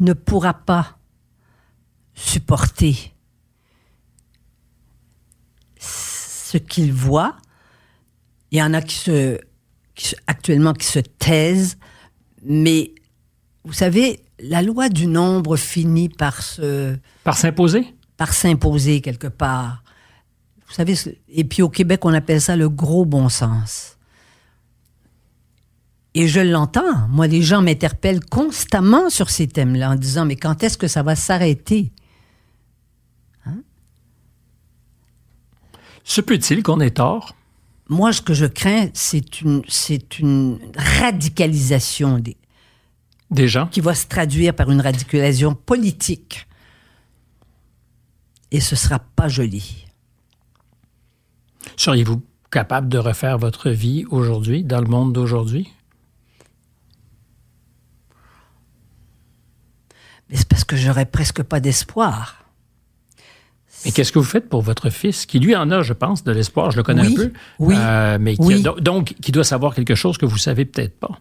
ne pourra pas supporter ce qu'il voit. Il y en a qui se, actuellement qui se taisent, mais vous savez, la loi du nombre finit par se... Par s'imposer? Par s'imposer quelque part. Vous savez, et puis au Québec, on appelle ça le gros bon sens. Et je l'entends. Moi, les gens m'interpellent constamment sur ces thèmes-là en disant, mais quand est-ce que ça va s'arrêter? Hein? Se peut-il qu'on ait tort? Moi, ce que je crains, c'est une, c'est une radicalisation des, des gens? Qui va se traduire par une radicalisation politique. Et ce sera pas joli. Seriez-vous capable de refaire votre vie aujourd'hui, dans le monde d'aujourd'hui? Mais c'est parce que j'aurais presque pas d'espoir. Mais qu'est-ce que vous faites pour votre fils, qui lui en a, je pense, de l'espoir, je le connais un peu, oui, euh, mais qui donc qui doit savoir quelque chose que vous savez peut-être pas.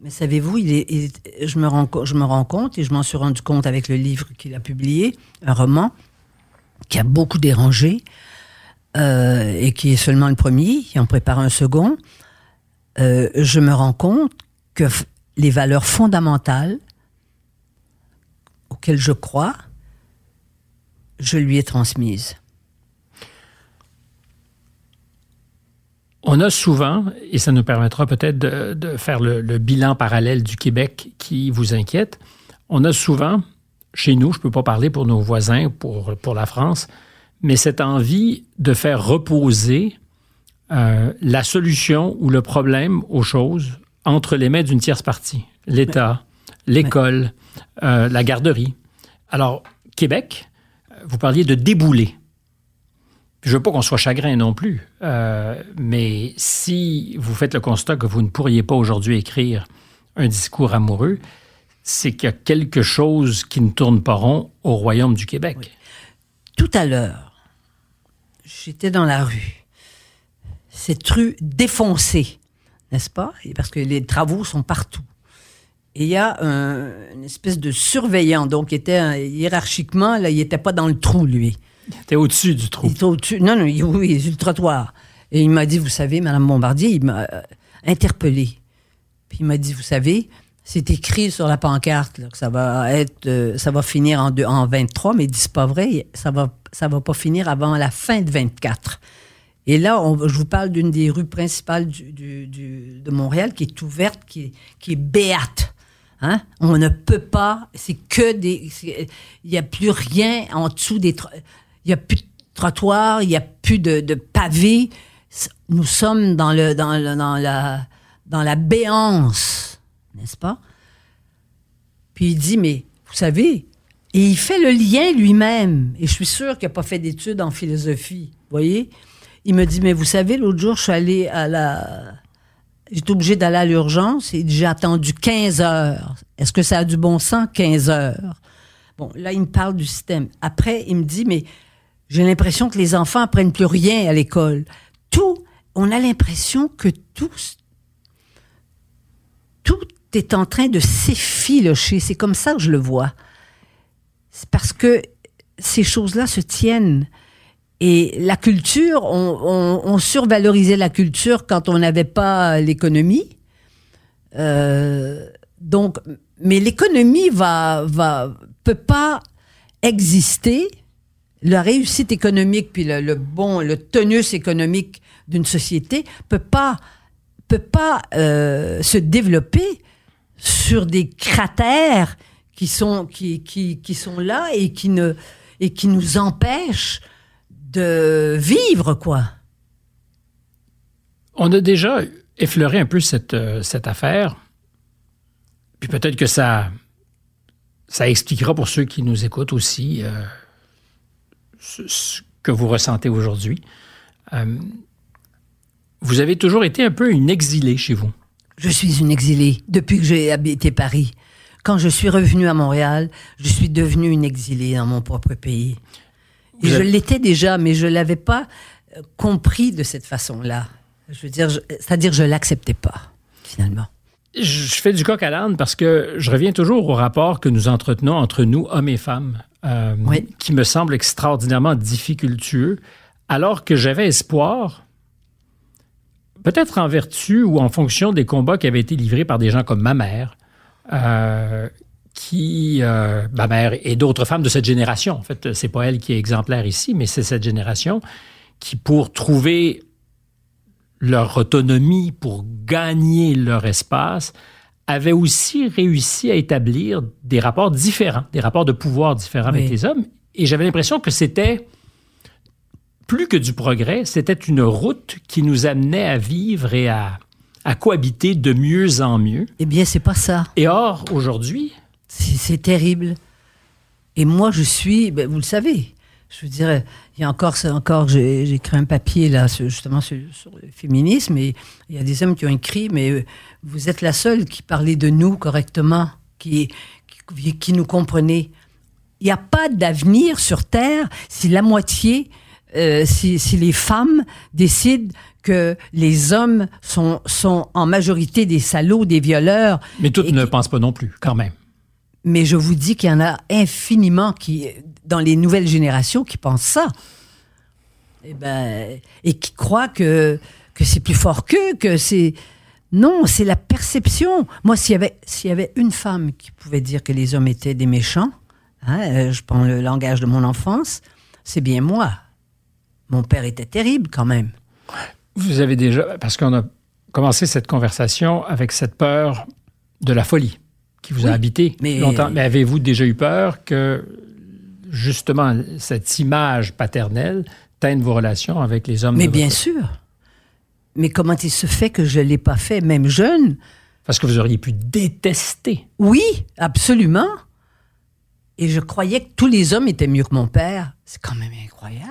Mais savez-vous, il je, me rends, je me rends compte, et je m'en suis rendu compte avec le livre qu'il a publié, un roman qui a beaucoup dérangé, euh, et qui est seulement le premier, il en prépare un second. Euh, je me rends compte que les valeurs fondamentales auxquelles je crois, je lui ai transmises. On a souvent, et ça nous permettra peut-être de, faire le, le bilan parallèle du Québec qui vous inquiète, on a souvent, chez nous, je ne peux pas parler pour nos voisins, pour, pour la France, mais cette envie de faire reposer euh, la solution ou le problème aux choses entre les mains d'une tierce partie. L'État, l'école, euh, la garderie. Alors, Québec, vous parliez de débouler. Je veux pas qu'on soit chagrin non plus, euh, mais si vous faites le constat que vous ne pourriez pas aujourd'hui écrire un discours amoureux, c'est qu'il y a quelque chose qui ne tourne pas rond au royaume du Québec. Tout à l'heure, j'étais dans la rue. Cette rue défoncée, n'est-ce pas? Et Parce que les travaux sont partout. Et il y a un- une espèce de surveillant, donc il était un- hiérarchiquement, là, il n'était pas dans le trou, lui. T'es au-dessus du trou. Il était au-dessus. Non, non, il- oui, il est sur le trottoir. Et il m'a dit, vous savez, Madame Bombardier, il m'a euh, interpellé. Puis il m'a dit, vous savez, c'est écrit sur la pancarte là, que ça va être, euh, ça va finir en, deux- en 23, mais il dit, c'est pas vrai, ça va, ça va pas finir avant la fin de 24. Et là, je vous parle d'une des rues principales du- du- du- de Montréal qui est ouverte, qui qui est béate. Hein? On ne peut pas, c'est que des. Il n'y a plus rien en dessous des. Il n'y a plus de trottoir, il n'y a plus de, de pavés. Nous sommes dans, le, dans, le- dans, la, dans la béance, n'est-ce pas? Puis il dit, mais vous savez, et il fait le lien lui-même. Et je suis sûr qu'il n'a pas fait d'études en philosophie. Voyez? Il me dit, mais vous savez, l'autre jour, je suis allé à la. J'étais obligé d'aller à l'urgence et j'ai attendu 15 heures. Est-ce que ça a du bon sens, 15 heures? Bon, là, il me parle du système. Après, il me dit, mais j'ai l'impression que les enfants apprennent plus rien à l'école. Tout, on a l'impression que tout, tout est en train de s'effilocher. C'est comme ça que je le vois. C'est parce que ces choses-là se tiennent. Et la culture, on, survalorisait la culture quand on n'avait pas l'économie. Euh, donc, mais l'économie va, va, peut pas exister. La réussite économique puis le, bon, le tonus économique d'une société peut pas, peut pas euh, se développer sur des cratères qui sont, qui, qui, sont là et qui, ne, et qui nous empêchent de vivre, quoi. On a déjà effleuré un peu cette, euh, cette affaire. Puis peut-être que ça, ça expliquera pour ceux qui nous écoutent aussi euh, ce, ce que vous ressentez aujourd'hui. Euh, vous avez toujours été un peu une exilée chez vous. Je suis une exilée depuis que j'ai habité Paris. Quand je suis revenue à Montréal, je suis devenue une exilée dans mon propre pays. Et je l'étais déjà, mais je l'avais pas euh, compris de cette façon-là. Je veux dire, je- c'est-à-dire, je l'acceptais pas, finalement. Je je fais du coq à l'âne parce que je reviens toujours au rapport que nous entretenons entre nous, hommes et femmes, euh, Oui. qui me semble extraordinairement difficultueux, alors que j'avais espoir, peut-être en vertu ou en fonction des combats qui avaient été livrés par des gens comme ma mère, euh, qui, euh, ma mère et d'autres femmes de cette génération, en fait, c'est pas elle qui est exemplaire ici, mais c'est cette génération qui, pour trouver leur autonomie, pour gagner leur espace, avaient aussi réussi à établir des rapports différents, des rapports de pouvoir différents Oui. avec les hommes. Et j'avais l'impression que c'était plus que du progrès, c'était une route qui nous amenait à vivre et à, à cohabiter de mieux en mieux. Eh bien, c'est pas ça. Et or, aujourd'hui, C'est terrible. Et moi, je suis, ben, vous le savez, je veux dire, il y a encore, encore j'ai écrit un papier là, justement sur, sur le féminisme, et il y a des hommes qui ont écrit, mais euh, vous êtes la seule qui parlait de nous correctement. qui, qui, qui nous comprenez. Il n'y a pas d'avenir sur Terre si la moitié, euh, si, si les femmes décident que les hommes sont, sont en majorité des salauds, des violeurs. Mais toutes ne pensent pas non plus, quand même. Mais je vous dis qu'il y en a infiniment qui, dans les nouvelles générations, qui pensent ça. Et, ben, et qui croient que, que c'est plus fort qu'eux, que c'est. Non, c'est la perception. Moi, s'il y, avait, s'il y avait une femme qui pouvait dire que les hommes étaient des méchants, hein, euh, je prends le langage de mon enfance, c'est bien moi. Mon père était terrible quand même. Vous avez déjà, parce qu'on a commencé cette conversation avec cette peur de la folie qui vous a habité mais- longtemps. Mais avez-vous déjà eu peur que, justement, cette image paternelle teigne vos relations avec les hommes Mais de bien votre- sûr. Mais comment il se fait que je ne l'ai pas fait, même jeune? Parce que vous auriez pu détester. Oui, absolument. Et je croyais que tous les hommes étaient mieux que mon père. C'est quand même incroyable.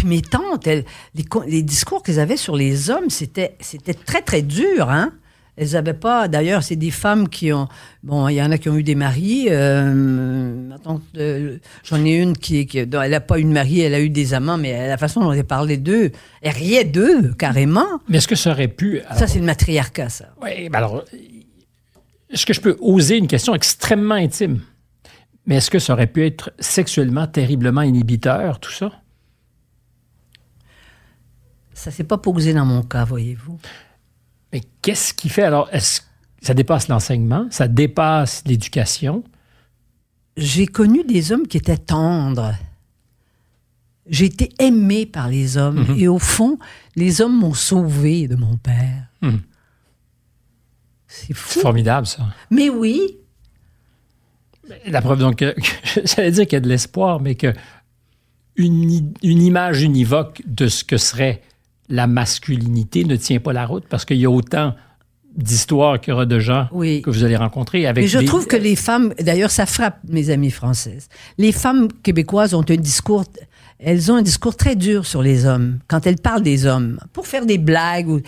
Puis mes tantes, elles- les, co- les discours qu'elles avaient sur les hommes, c'était c'était très, très dur. Hein? Elles n'avaient pas... D'ailleurs, c'est des femmes qui ont... Bon, il y en a qui ont eu des maris. euh, euh, J'en ai une qui... elle n'a pas eu de mari, elle a eu des amants, mais la façon dont elle parlait d'eux, elle riait d'eux, carrément. Mais est-ce que ça aurait pu... Ça, c'est le matriarcat, ça. Oui, ben alors, est-ce que je peux oser une question extrêmement intime? Mais est-ce que ça aurait pu être sexuellement terriblement inhibiteur, tout ça? Ça s'est pas posé dans mon cas, voyez-vous. Mais qu'est-ce qui fait? Alors? Est-ce ça dépasse l'enseignement? Ça dépasse l'éducation? J'ai connu des hommes qui étaient tendres. J'ai été aimée par les hommes. Et au fond, les hommes m'ont sauvée de mon père. Mhm. C'est fou. formidable, ça. Mais oui, La preuve, donc, que, que- j'allais dire qu'il y a de l'espoir, mais que une, une image univoque de ce que serait la masculinité ne tient pas la route parce qu'il y a autant d'histoires qu'il y aura de gens Oui. que vous allez rencontrer avec mais je des- trouve que les femmes, d'ailleurs, ça frappe mes amies françaises. Les femmes québécoises ont un discours, elles ont un discours très dur sur les hommes quand elles parlent des hommes pour faire des blagues. Ou,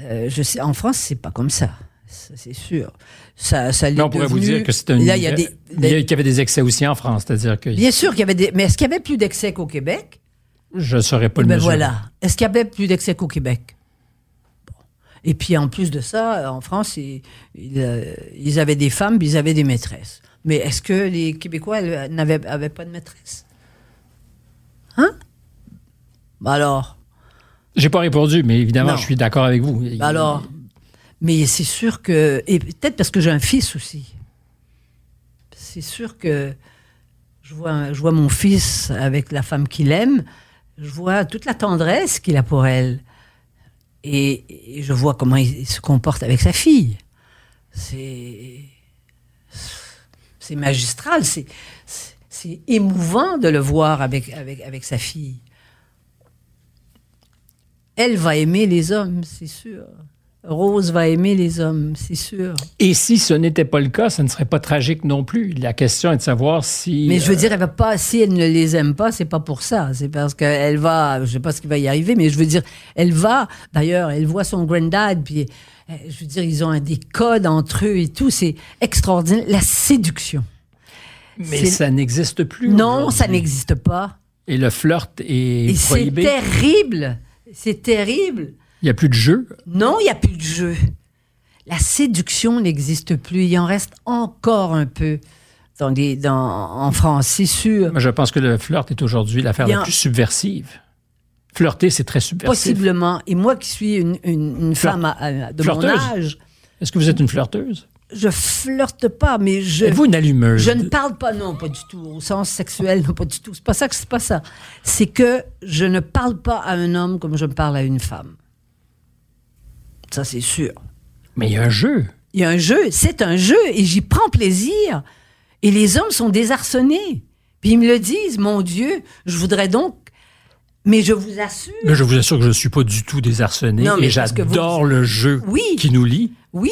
Euh, je sais, en France, c'est pas comme ça, c'est sûr. Ça, ça Mais on pourrait vous dire que c'est un Là, il y a des, il y a- qu'il y avait des excès aussi en France, c'est-à-dire que Bien sûr qu'il y avait des. Mais est-ce qu'il y avait plus d'excès qu'au Québec? Je ne saurais pas le ben mesurer. voilà. Est-ce qu'il y avait plus d'excès qu'au Québec? Bon. Et puis en plus de ça, en France, ils, ils, euh, ils avaient des femmes, puis ils avaient des maîtresses. Mais est-ce que les Québécois n'avaient avaient pas de maîtresse? Hein? Bah alors? J'ai pas répondu, mais évidemment, Non. je suis d'accord avec vous. bah alors? Mais c'est sûr que. Et peut-être parce que j'ai un fils aussi. C'est sûr que je vois, je vois mon fils avec la femme qu'il aime, je vois toute la tendresse qu'il a pour elle. Et, je vois comment il, se comporte avec sa fille. C'est. C'est magistral, c'est, émouvant de le voir avec sa fille. Elle va aimer les hommes, c'est sûr. Rose va aimer les hommes, c'est sûr. Et si ce n'était pas le cas, ça ne serait pas tragique non plus. La question est de savoir si. Mais je veux euh, dire, elle va pas, si elle ne les aime pas, c'est pas pour ça. C'est parce qu'elle va, je sais pas ce qui va y arriver, mais je veux dire, elle va, d'ailleurs, elle voit son granddad, puis, euh, je veux dire, ils ont un- des codes entre eux et tout, c'est extraordinaire. La séduction. mais c'est- ça n'existe plus. Non, ça n'existe pas. Et le flirt est Et c'est prohibé. terrible. C'est terrible. Il n'y a plus de jeu? Non, il n'y a plus de jeu. La séduction n'existe plus. Il en reste encore un peu dans les, dans, en France, c'est sûr. Moi, je pense que le flirt est aujourd'hui l'affaire la plus subversive. Flirter, c'est très subversif. Possiblement. Et moi qui suis une, une- femme à- à- de flirteuse? mon âge, Est-ce que vous êtes une flirteuse? je flirte pas, mais je, Êtes-vous une allumeuse? je ne parle pas, non, pas du tout, au sens sexuel, non, pas du tout. C'est pas ça que c'est pas ça. C'est que je ne parle pas à un homme comme je parle à une femme. Ça, c'est sûr. Mais il y a un jeu. Il y a un jeu, c'est un jeu, et j'y prends plaisir. Et les hommes sont désarçonnés. Puis ils me le disent, mon Dieu, je voudrais donc. Mais je vous assure, Mais je vous assure que je ne suis pas du tout désarçonné Non, mais et vous- j'adore le jeu Oui. qui nous lie. oui,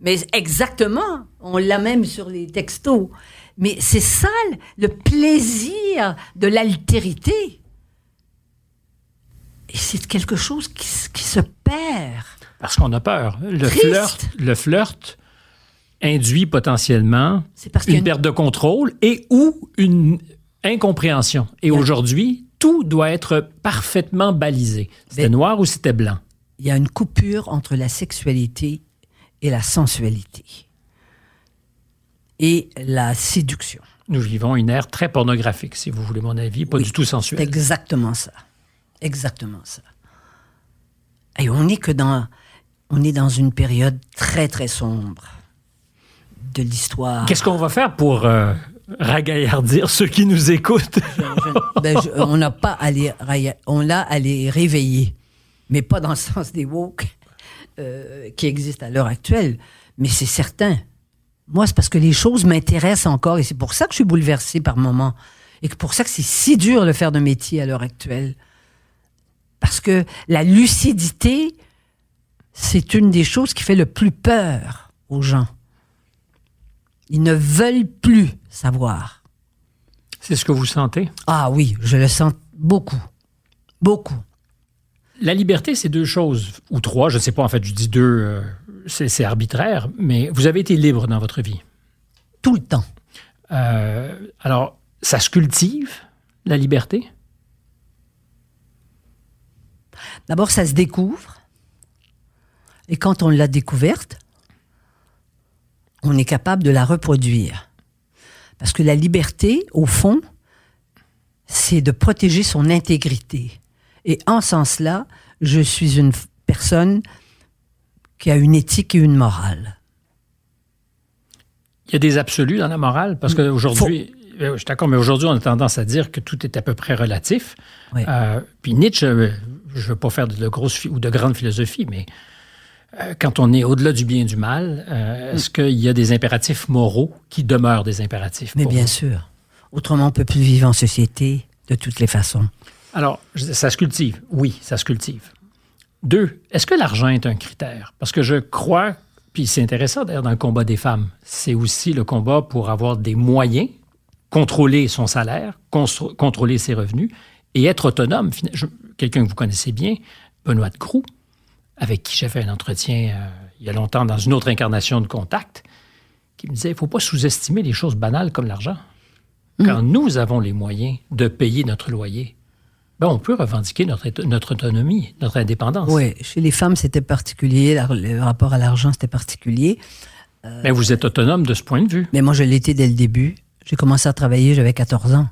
mais exactement. On l'a même sur les textos. Mais c'est ça le plaisir de l'altérité. Et c'est quelque chose qui se perd. Parce qu'on a peur. Le Triste. flirt, le flirt induit potentiellement une, perte de contrôle et ou une incompréhension. Et aujourd'hui, tout doit être parfaitement balisé. C'était noir ou c'était blanc? Il y a une coupure entre la sexualité et la sensualité et la séduction. Nous vivons une ère très pornographique, si vous voulez mon avis, pas du tout sensuelle. Exactement ça. Exactement ça. Et on est que dans, on est dans une période très très sombre de l'histoire. Qu'est-ce qu'on va faire pour euh, ragaillardir ceux qui nous écoutent? Ben, On n'a pas à les, on a à les réveiller, mais pas dans le sens des woke euh, qui existent à l'heure actuelle. Mais c'est certain. Moi, c'est parce que les choses m'intéressent encore et c'est pour ça que je suis bouleversée par moments et pour ça que c'est si dur de faire de métier à l'heure actuelle. Parce que la lucidité, c'est une des choses qui fait le plus peur aux gens. Ils ne veulent plus savoir. C'est ce que vous sentez? Ah oui, je le sens beaucoup. Beaucoup. La liberté, c'est deux choses, ou trois, je ne sais pas, en fait, je dis deux, euh, c'est arbitraire, mais vous avez été libre dans votre vie? Tout le temps. Euh, alors, ça se cultive, la liberté? D'abord, ça se découvre. Et quand on l'a découverte, on est capable de la reproduire. Parce que la liberté, au fond, c'est de protéger son intégrité. Et en ce sens-là, je suis une personne qui a une éthique et une morale. Il y a des absolus dans la morale, parce qu'aujourd'hui, euh, je suis d'accord, mais aujourd'hui, on a tendance à dire que tout est à peu près relatif. Euh, puis Nietzsche, euh, je ne veux pas faire de grosses ou de grandes philosophies, mais quand on est au-delà du bien et du mal, est-ce qu'il y a des impératifs moraux qui demeurent des impératifs Mais bien sûr. Autrement, on ne peut plus vivre en société de toutes les façons. Alors, ça se cultive. Oui, ça se cultive. Deux, est-ce que l'argent est un critère? Parce que je crois, puis c'est intéressant d'ailleurs dans le combat des femmes, c'est aussi le combat pour avoir des moyens contrôler son salaire, contrôler ses revenus et être autonome. Quelqu'un que vous connaissez bien, Benoît de Groux, avec qui j'ai fait un entretien euh, il y a longtemps dans une autre incarnation de contact, qui me disait il ne faut pas sous-estimer les choses banales comme l'argent. Mmh. Quand nous avons les moyens de payer notre loyer, ben on peut revendiquer notre, notre autonomie, notre indépendance. Oui, chez les femmes, c'était particulier. Le rapport à l'argent, c'était particulier. Mais ben, vous êtes autonome de ce point de vue. Mais moi, je l'étais dès le début. J'ai commencé à travailler, j'avais 14 ans.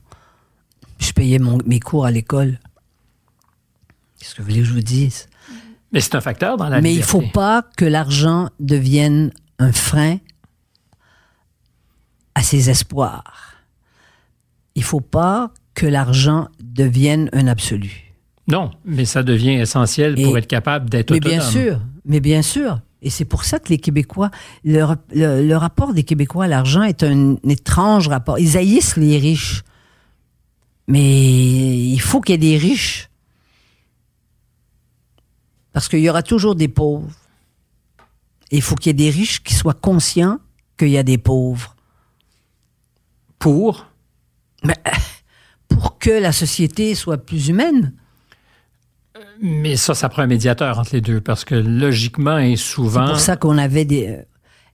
Je payais mes cours à l'école. Qu'est-ce que vous voulez que je vous dise? Mais c'est un facteur dans la Mais il ne faut pas que l'argent devienne un frein à ses espoirs. Il ne faut pas que l'argent devienne un absolu. Non, mais ça devient essentiel pour être capable d'être autonome. Mais bien sûr, mais bien sûr. Et c'est pour ça que les Québécois, le, rapport des Québécois à l'argent est un, étrange rapport. Ils haïssent les riches. Mais il faut qu'il y ait des riches. Parce qu'il y aura toujours des pauvres. Et il faut qu'il y ait des riches qui soient conscients qu'il y a des pauvres. Pour? Mais, pour que la société soit plus humaine. Mais ça, ça prend un médiateur entre les deux, parce que logiquement et souvent... C'est pour ça qu'on avait des... Euh,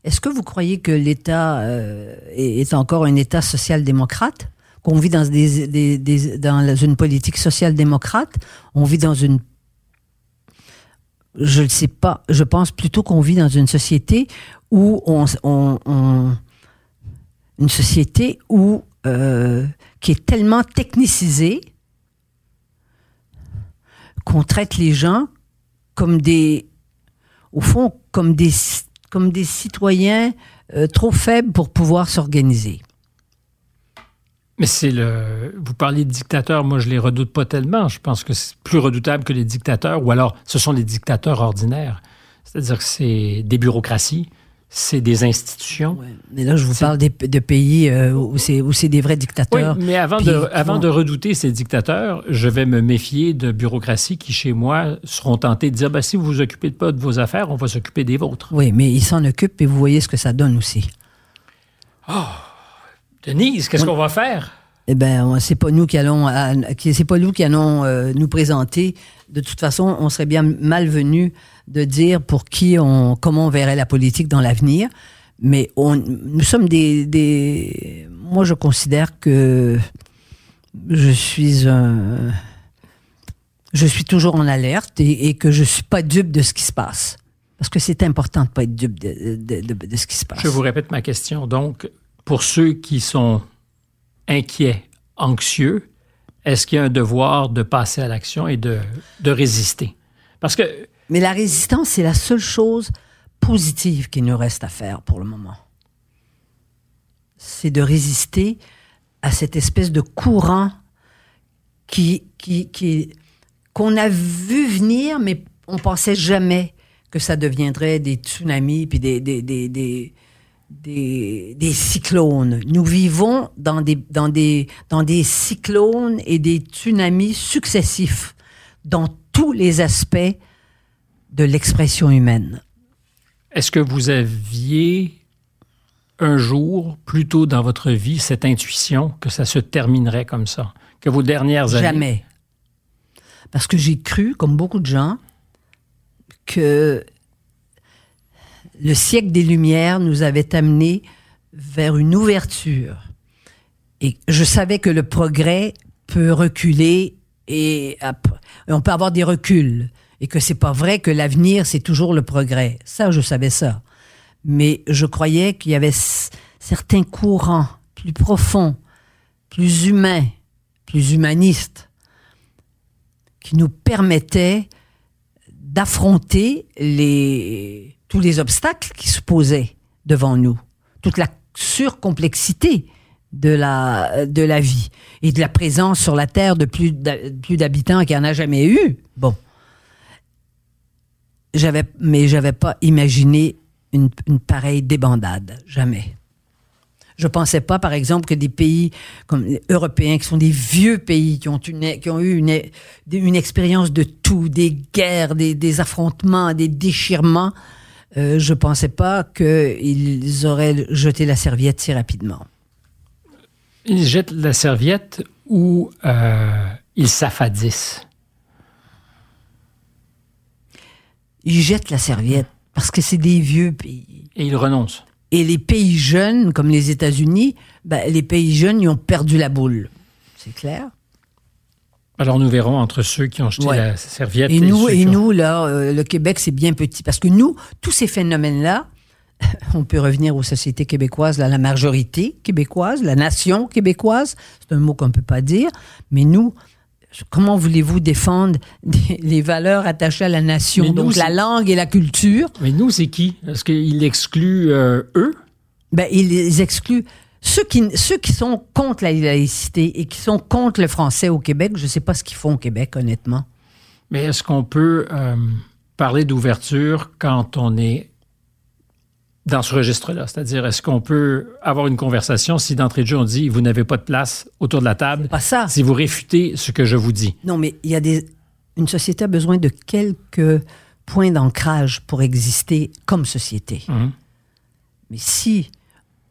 est-ce que vous croyez que l'État euh, est encore un État social-démocrate? Qu'on vit dans, des, dans une politique social-démocrate? On vit dans une... Je ne sais pas. Je pense plutôt qu'on vit dans une société où on... une société où... Euh, qui est tellement technicisée qu'on traite les gens comme des, au fond, comme des, comme des citoyens euh, trop faibles pour pouvoir s'organiser. Mais c'est le. Vous parlez de dictateurs, moi je les redoute pas tellement. Je pense que c'est plus redoutable que les dictateurs, ou alors ce sont les dictateurs ordinaires. C'est-à-dire que c'est des bureaucraties, c'est des institutions. Mais là, je vous parle des, de pays euh, où c'est des vrais dictateurs. Oui, mais avant, de, avant de redouter ces dictateurs, je vais me méfier de bureaucraties qui, chez moi, seront tentées de dire ben, si vous vous occupez pas de vos affaires, on va s'occuper des vôtres. Oui, mais ils s'en occupent et vous voyez ce que ça donne aussi. Oh, Denise, qu'est-ce qu'on va faire? Eh bien, c'est pas nous qui allons, c'est pas nous qui allons euh, nous présenter. De toute façon, on serait bien malvenu de dire pour qui on, comment on verrait la politique dans l'avenir. Mais on, nous sommes des, des. Moi, je considère que je suis un. Je suis toujours en alerte et, et que je suis pas dupe de ce qui se passe. Parce que c'est important de ne pas être dupe de, de, de, de, ce qui se passe. Je vous répète ma question. Donc, pour ceux qui sont inquiets, anxieux, est-ce qu'il y a un devoir de passer à l'action et de, de résister? Parce que. Mais la résistance, c'est la seule chose positive qu'il nous reste à faire pour le moment. C'est de résister à cette espèce de courant qui, qui, qui, qu'on a vu venir, mais on pensait jamais que ça deviendrait des tsunamis puis des, des, des, des, des, des cyclones. Nous vivons dans des, dans, des, dans des cyclones et des tsunamis successifs dans tous les aspects de l'expression humaine. Est-ce que vous aviez un jour, plus tôt dans votre vie, cette intuition que ça se terminerait comme ça? Que vos dernières années... Jamais. Parce que j'ai cru, comme beaucoup de gens, que le siècle des Lumières nous avait amené vers une ouverture. Et je savais que le progrès peut reculer et on peut avoir des reculs. Et que c'est pas vrai que l'avenir, c'est toujours le progrès. Ça, je savais ça. Mais je croyais qu'il y avait certains courants plus profonds, plus humains, plus humanistes, qui nous permettaient d'affronter les, tous les obstacles qui se posaient devant nous, toute la surcomplexité de la, de la vie et de la présence sur la Terre de plus d'habitants qu'il n'y en a jamais eu. Bon. J'avais, mais j'avais pas imaginé une, une pareille débandade. Jamais. Je pensais pas, par exemple, que des pays comme les européens, qui sont des vieux pays, qui ont, une, qui ont eu une, une expérience de tout, des guerres, des, des affrontements, des déchirements, euh, je pensais pas qu'ils auraient jeté la serviette si rapidement. Ils jettent la serviette ou euh, ils s'affadissent? Ils jettent la serviette parce que c'est des vieux pays. Et ils renoncent? Et les pays jeunes, comme les États-Unis, ben, les pays jeunes, ils ont perdu la boule. C'est clair? Alors nous verrons entre ceux qui ont jeté ouais. la serviette et, et nous. ceux et qui ont- nous, là, euh, le Québec, c'est bien petit. Parce que nous, tous ces phénomènes-là, on peut revenir aux sociétés québécoises, là, la majorité québécoise, la nation québécoise, c'est un mot qu'on ne peut pas dire, mais nous, comment voulez-vous défendre des- les valeurs attachées à la nation, nous, donc la langue et la culture? Mais nous, c'est qui? Est-ce qu'ils excluent euh, eux? ben, ils excluent. Ceux qui, ceux qui sont contre la laïcité et qui sont contre le français au Québec, je ne sais pas ce qu'ils font au Québec, honnêtement. Mais est-ce qu'on peut euh, parler d'ouverture quand on est dans ce registre-là? C'est-à-dire, est-ce qu'on peut avoir une conversation si d'entrée de jeu on dit vous n'avez pas de place autour de la table, Pas ça. si vous réfutez ce que je vous dis? Non, mais il y a des. Une société a besoin de quelques points d'ancrage pour exister comme société. Mhm. Mais si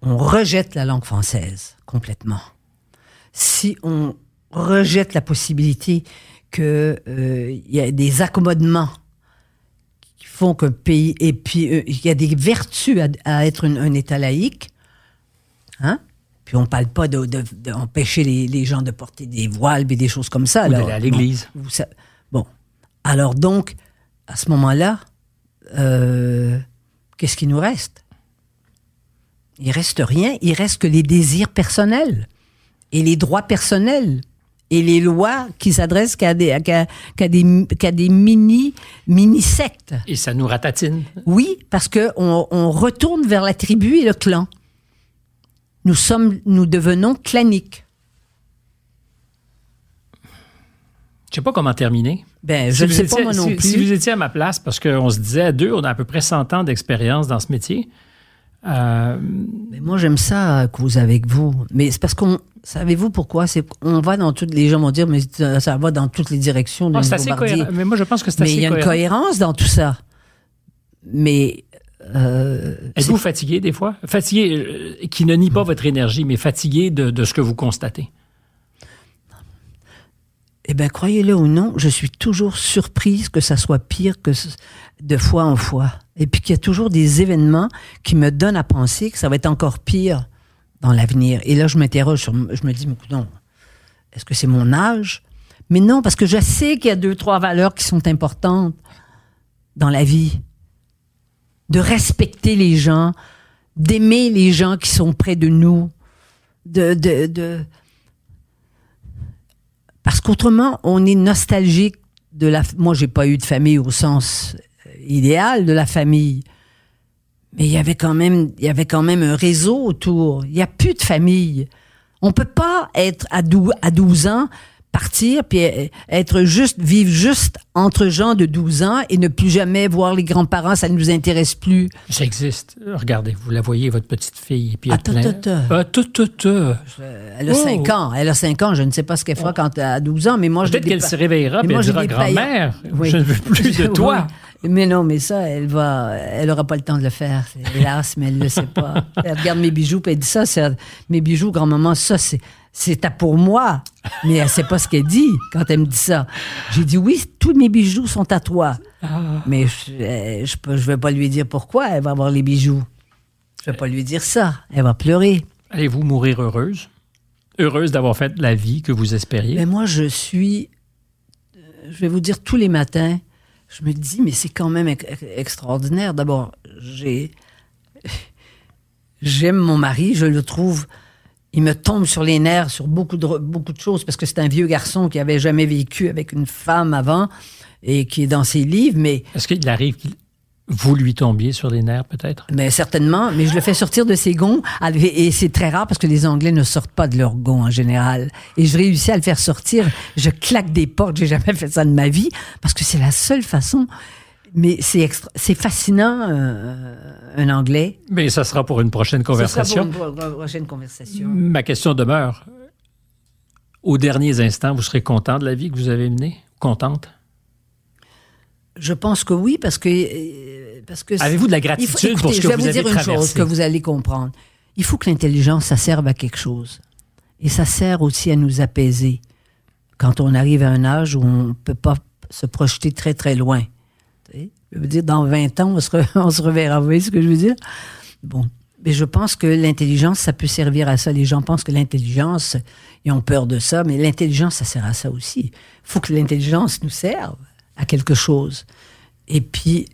on rejette la langue française complètement, si on rejette la possibilité qu'il y a des accommodements qui font qu'un pays, et puis euh, il y a des vertus à, à être une- un État laïque, hein? Puis on parle pas d'empêcher de, d'empêcher les, les gens de porter des voiles et des choses comme ça. Ou là. d'aller à l'église. Bon, bon. alors donc, à ce moment-là, euh, qu'est-ce qui nous reste? Il reste rien. Il reste que les désirs personnels et les droits personnels et les lois qui s'adressent qu'à des, qu'à, qu'à des, qu'à des mini, mini sectes. Et ça nous ratatine. Oui, parce que on, on retourne vers la tribu et le clan. Nous sommes, nous devenons claniques. Je sais pas comment terminer. Ben, je ne sais étiez- pas moi non si, plus. si vous étiez à ma place, parce qu'on se disait à deux, on a à peu près 100 ans d'expérience dans ce métier. Euh, Mais moi, j'aime ça, causer avec vous. Mais c'est parce qu'on. Savez-vous pourquoi? C'est qu'on va dans toutes. Les gens vont dire, mais ça, va dans toutes les directions c'est assez cohérent. Mais moi, je pense que c'est Mais assez il y a une cohérence dans tout ça. Mais. euh, Êtes-vous fatigué des fois? Fatigué, euh, qui ne nie pas votre énergie, mais fatigué de, de ce que vous constatez? Eh bien, croyez-le ou non, je suis toujours surprise que ça soit pire que de fois en fois. Et puis qu'il y a toujours des événements qui me donnent à penser que ça va être encore pire dans l'avenir. Et là, je m'interroge, sur, je me dis, non, est-ce que c'est mon âge? Mais non, parce que je sais qu'il y a deux, trois valeurs qui sont importantes dans la vie. De respecter les gens, d'aimer les gens qui sont près de nous, de, de, de... parce qu'autrement, on est nostalgique de la. Moi, j'ai pas eu de famille au sens idéal de la famille. Mais il y avait quand même, il y avait quand même un réseau autour. Il n'y a plus de famille. On peut pas être à 12 ans partir puis être juste vivre juste entre gens de 12 ans et ne plus jamais voir les grands-parents, ça ne nous intéresse plus. Ça existe. Regardez, vous la voyez votre petite fille puis ah, plein... ah, Elle a 5 oh. ans, elle a 5 ans, je ne sais pas ce qu'elle fera oh. quand elle a 12 ans mais moi Peut-être qu'elle se réveillera et elle dira grand-mère, je ne veux plus de toi. Mais non, mais ça, elle va, elle aura pas le temps de le faire. Hélas, mais elle le sait pas. Elle regarde mes bijoux, puis elle dit ça, c'est mes bijoux, grand-maman, ça, c'est, c'est pour moi. Mais elle sait pas ce qu'elle dit quand elle me dit ça. J'ai dit oui, tous mes bijoux sont à toi. Ah. Mais je, je, je vais pas lui dire pourquoi elle va avoir les bijoux. Je vais pas lui dire ça. Elle va pleurer. Allez-vous mourir heureuse? Heureuse d'avoir fait la vie que vous espériez? Mais moi, je suis, je vais vous dire tous les matins, je me dis, mais c'est quand même extraordinaire. D'abord, j'ai. J'aime mon mari, je le trouve. Il me tombe sur les nerfs sur beaucoup de, beaucoup de choses parce que c'est un vieux garçon qui avait jamais vécu avec une femme avant et qui est dans ses livres, mais. Est-ce qu'il arrive vous lui tombiez sur les nerfs, peut-être? Mais certainement, mais je le fais sortir de ses gonds. Et c'est très rare parce que les Anglais ne sortent pas de leurs gonds en général. Et je réussis à le faire sortir. Je claque des portes. J'ai jamais fait ça de ma vie parce que c'est la seule façon. Mais c'est c'est fascinant, euh, un Anglais. Mais ça sera pour une prochaine conversation. Ça sera pour une prochaine conversation. Ma question demeure. Aux derniers instants, vous serez content de la vie que vous avez menée? Contente? Je pense que oui, parce que. Euh, parce que Avez-vous de la gratitude pour ce que vous avez? Je vais vous dire une chose que vous allez comprendre. Il faut que l'intelligence, ça serve à quelque chose. Et ça sert aussi à nous apaiser quand on arrive à un âge où on ne peut pas se projeter très, très loin. Je veux dire, dans 20 ans, on se, on se reverra. Vous voyez ce que je veux dire? Bon. Mais je pense que l'intelligence, ça peut servir à ça. Les gens pensent que l'intelligence, ils ont peur de ça, mais l'intelligence, ça sert à ça aussi. Il faut que l'intelligence nous serve à quelque chose. Et puis,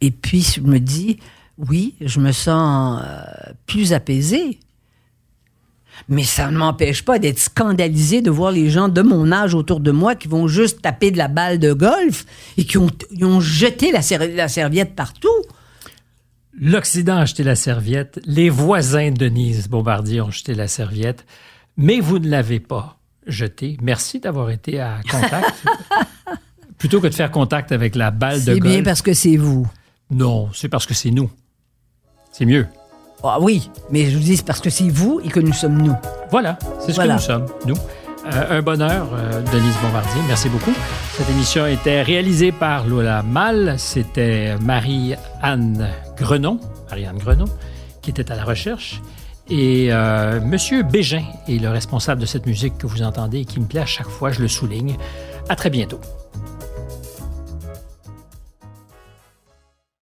et puis je me dis, oui, je me sens euh, plus apaisée. Mais ça ne m'empêche pas d'être scandalisé de voir les gens de mon âge autour de moi qui vont juste taper de la balle de golf et qui ont, ont jeté la, la serviette partout. L'Occident a jeté la serviette, les voisins de Denise Bombardier ont jeté la serviette, mais vous ne l'avez pas jeté. Merci d'avoir été à contact. plutôt que de faire contact avec la balle de golf. C'est bien parce que c'est vous. Non, c'est parce que c'est nous. C'est mieux. Ah oui, mais je vous dis, c'est parce que c'est vous et que nous sommes nous. Voilà, c'est ce que nous sommes, nous. Euh, un bonheur, euh, Denise Bombardier. Merci beaucoup. Cette émission était réalisée par Lola Mal. C'était Marie-Anne Grenon, Marie-Anne Grenon, qui était à la recherche. Et euh, Monsieur Bégin est le responsable de cette musique que vous entendez et qui me plaît à chaque fois, je le souligne. À très bientôt.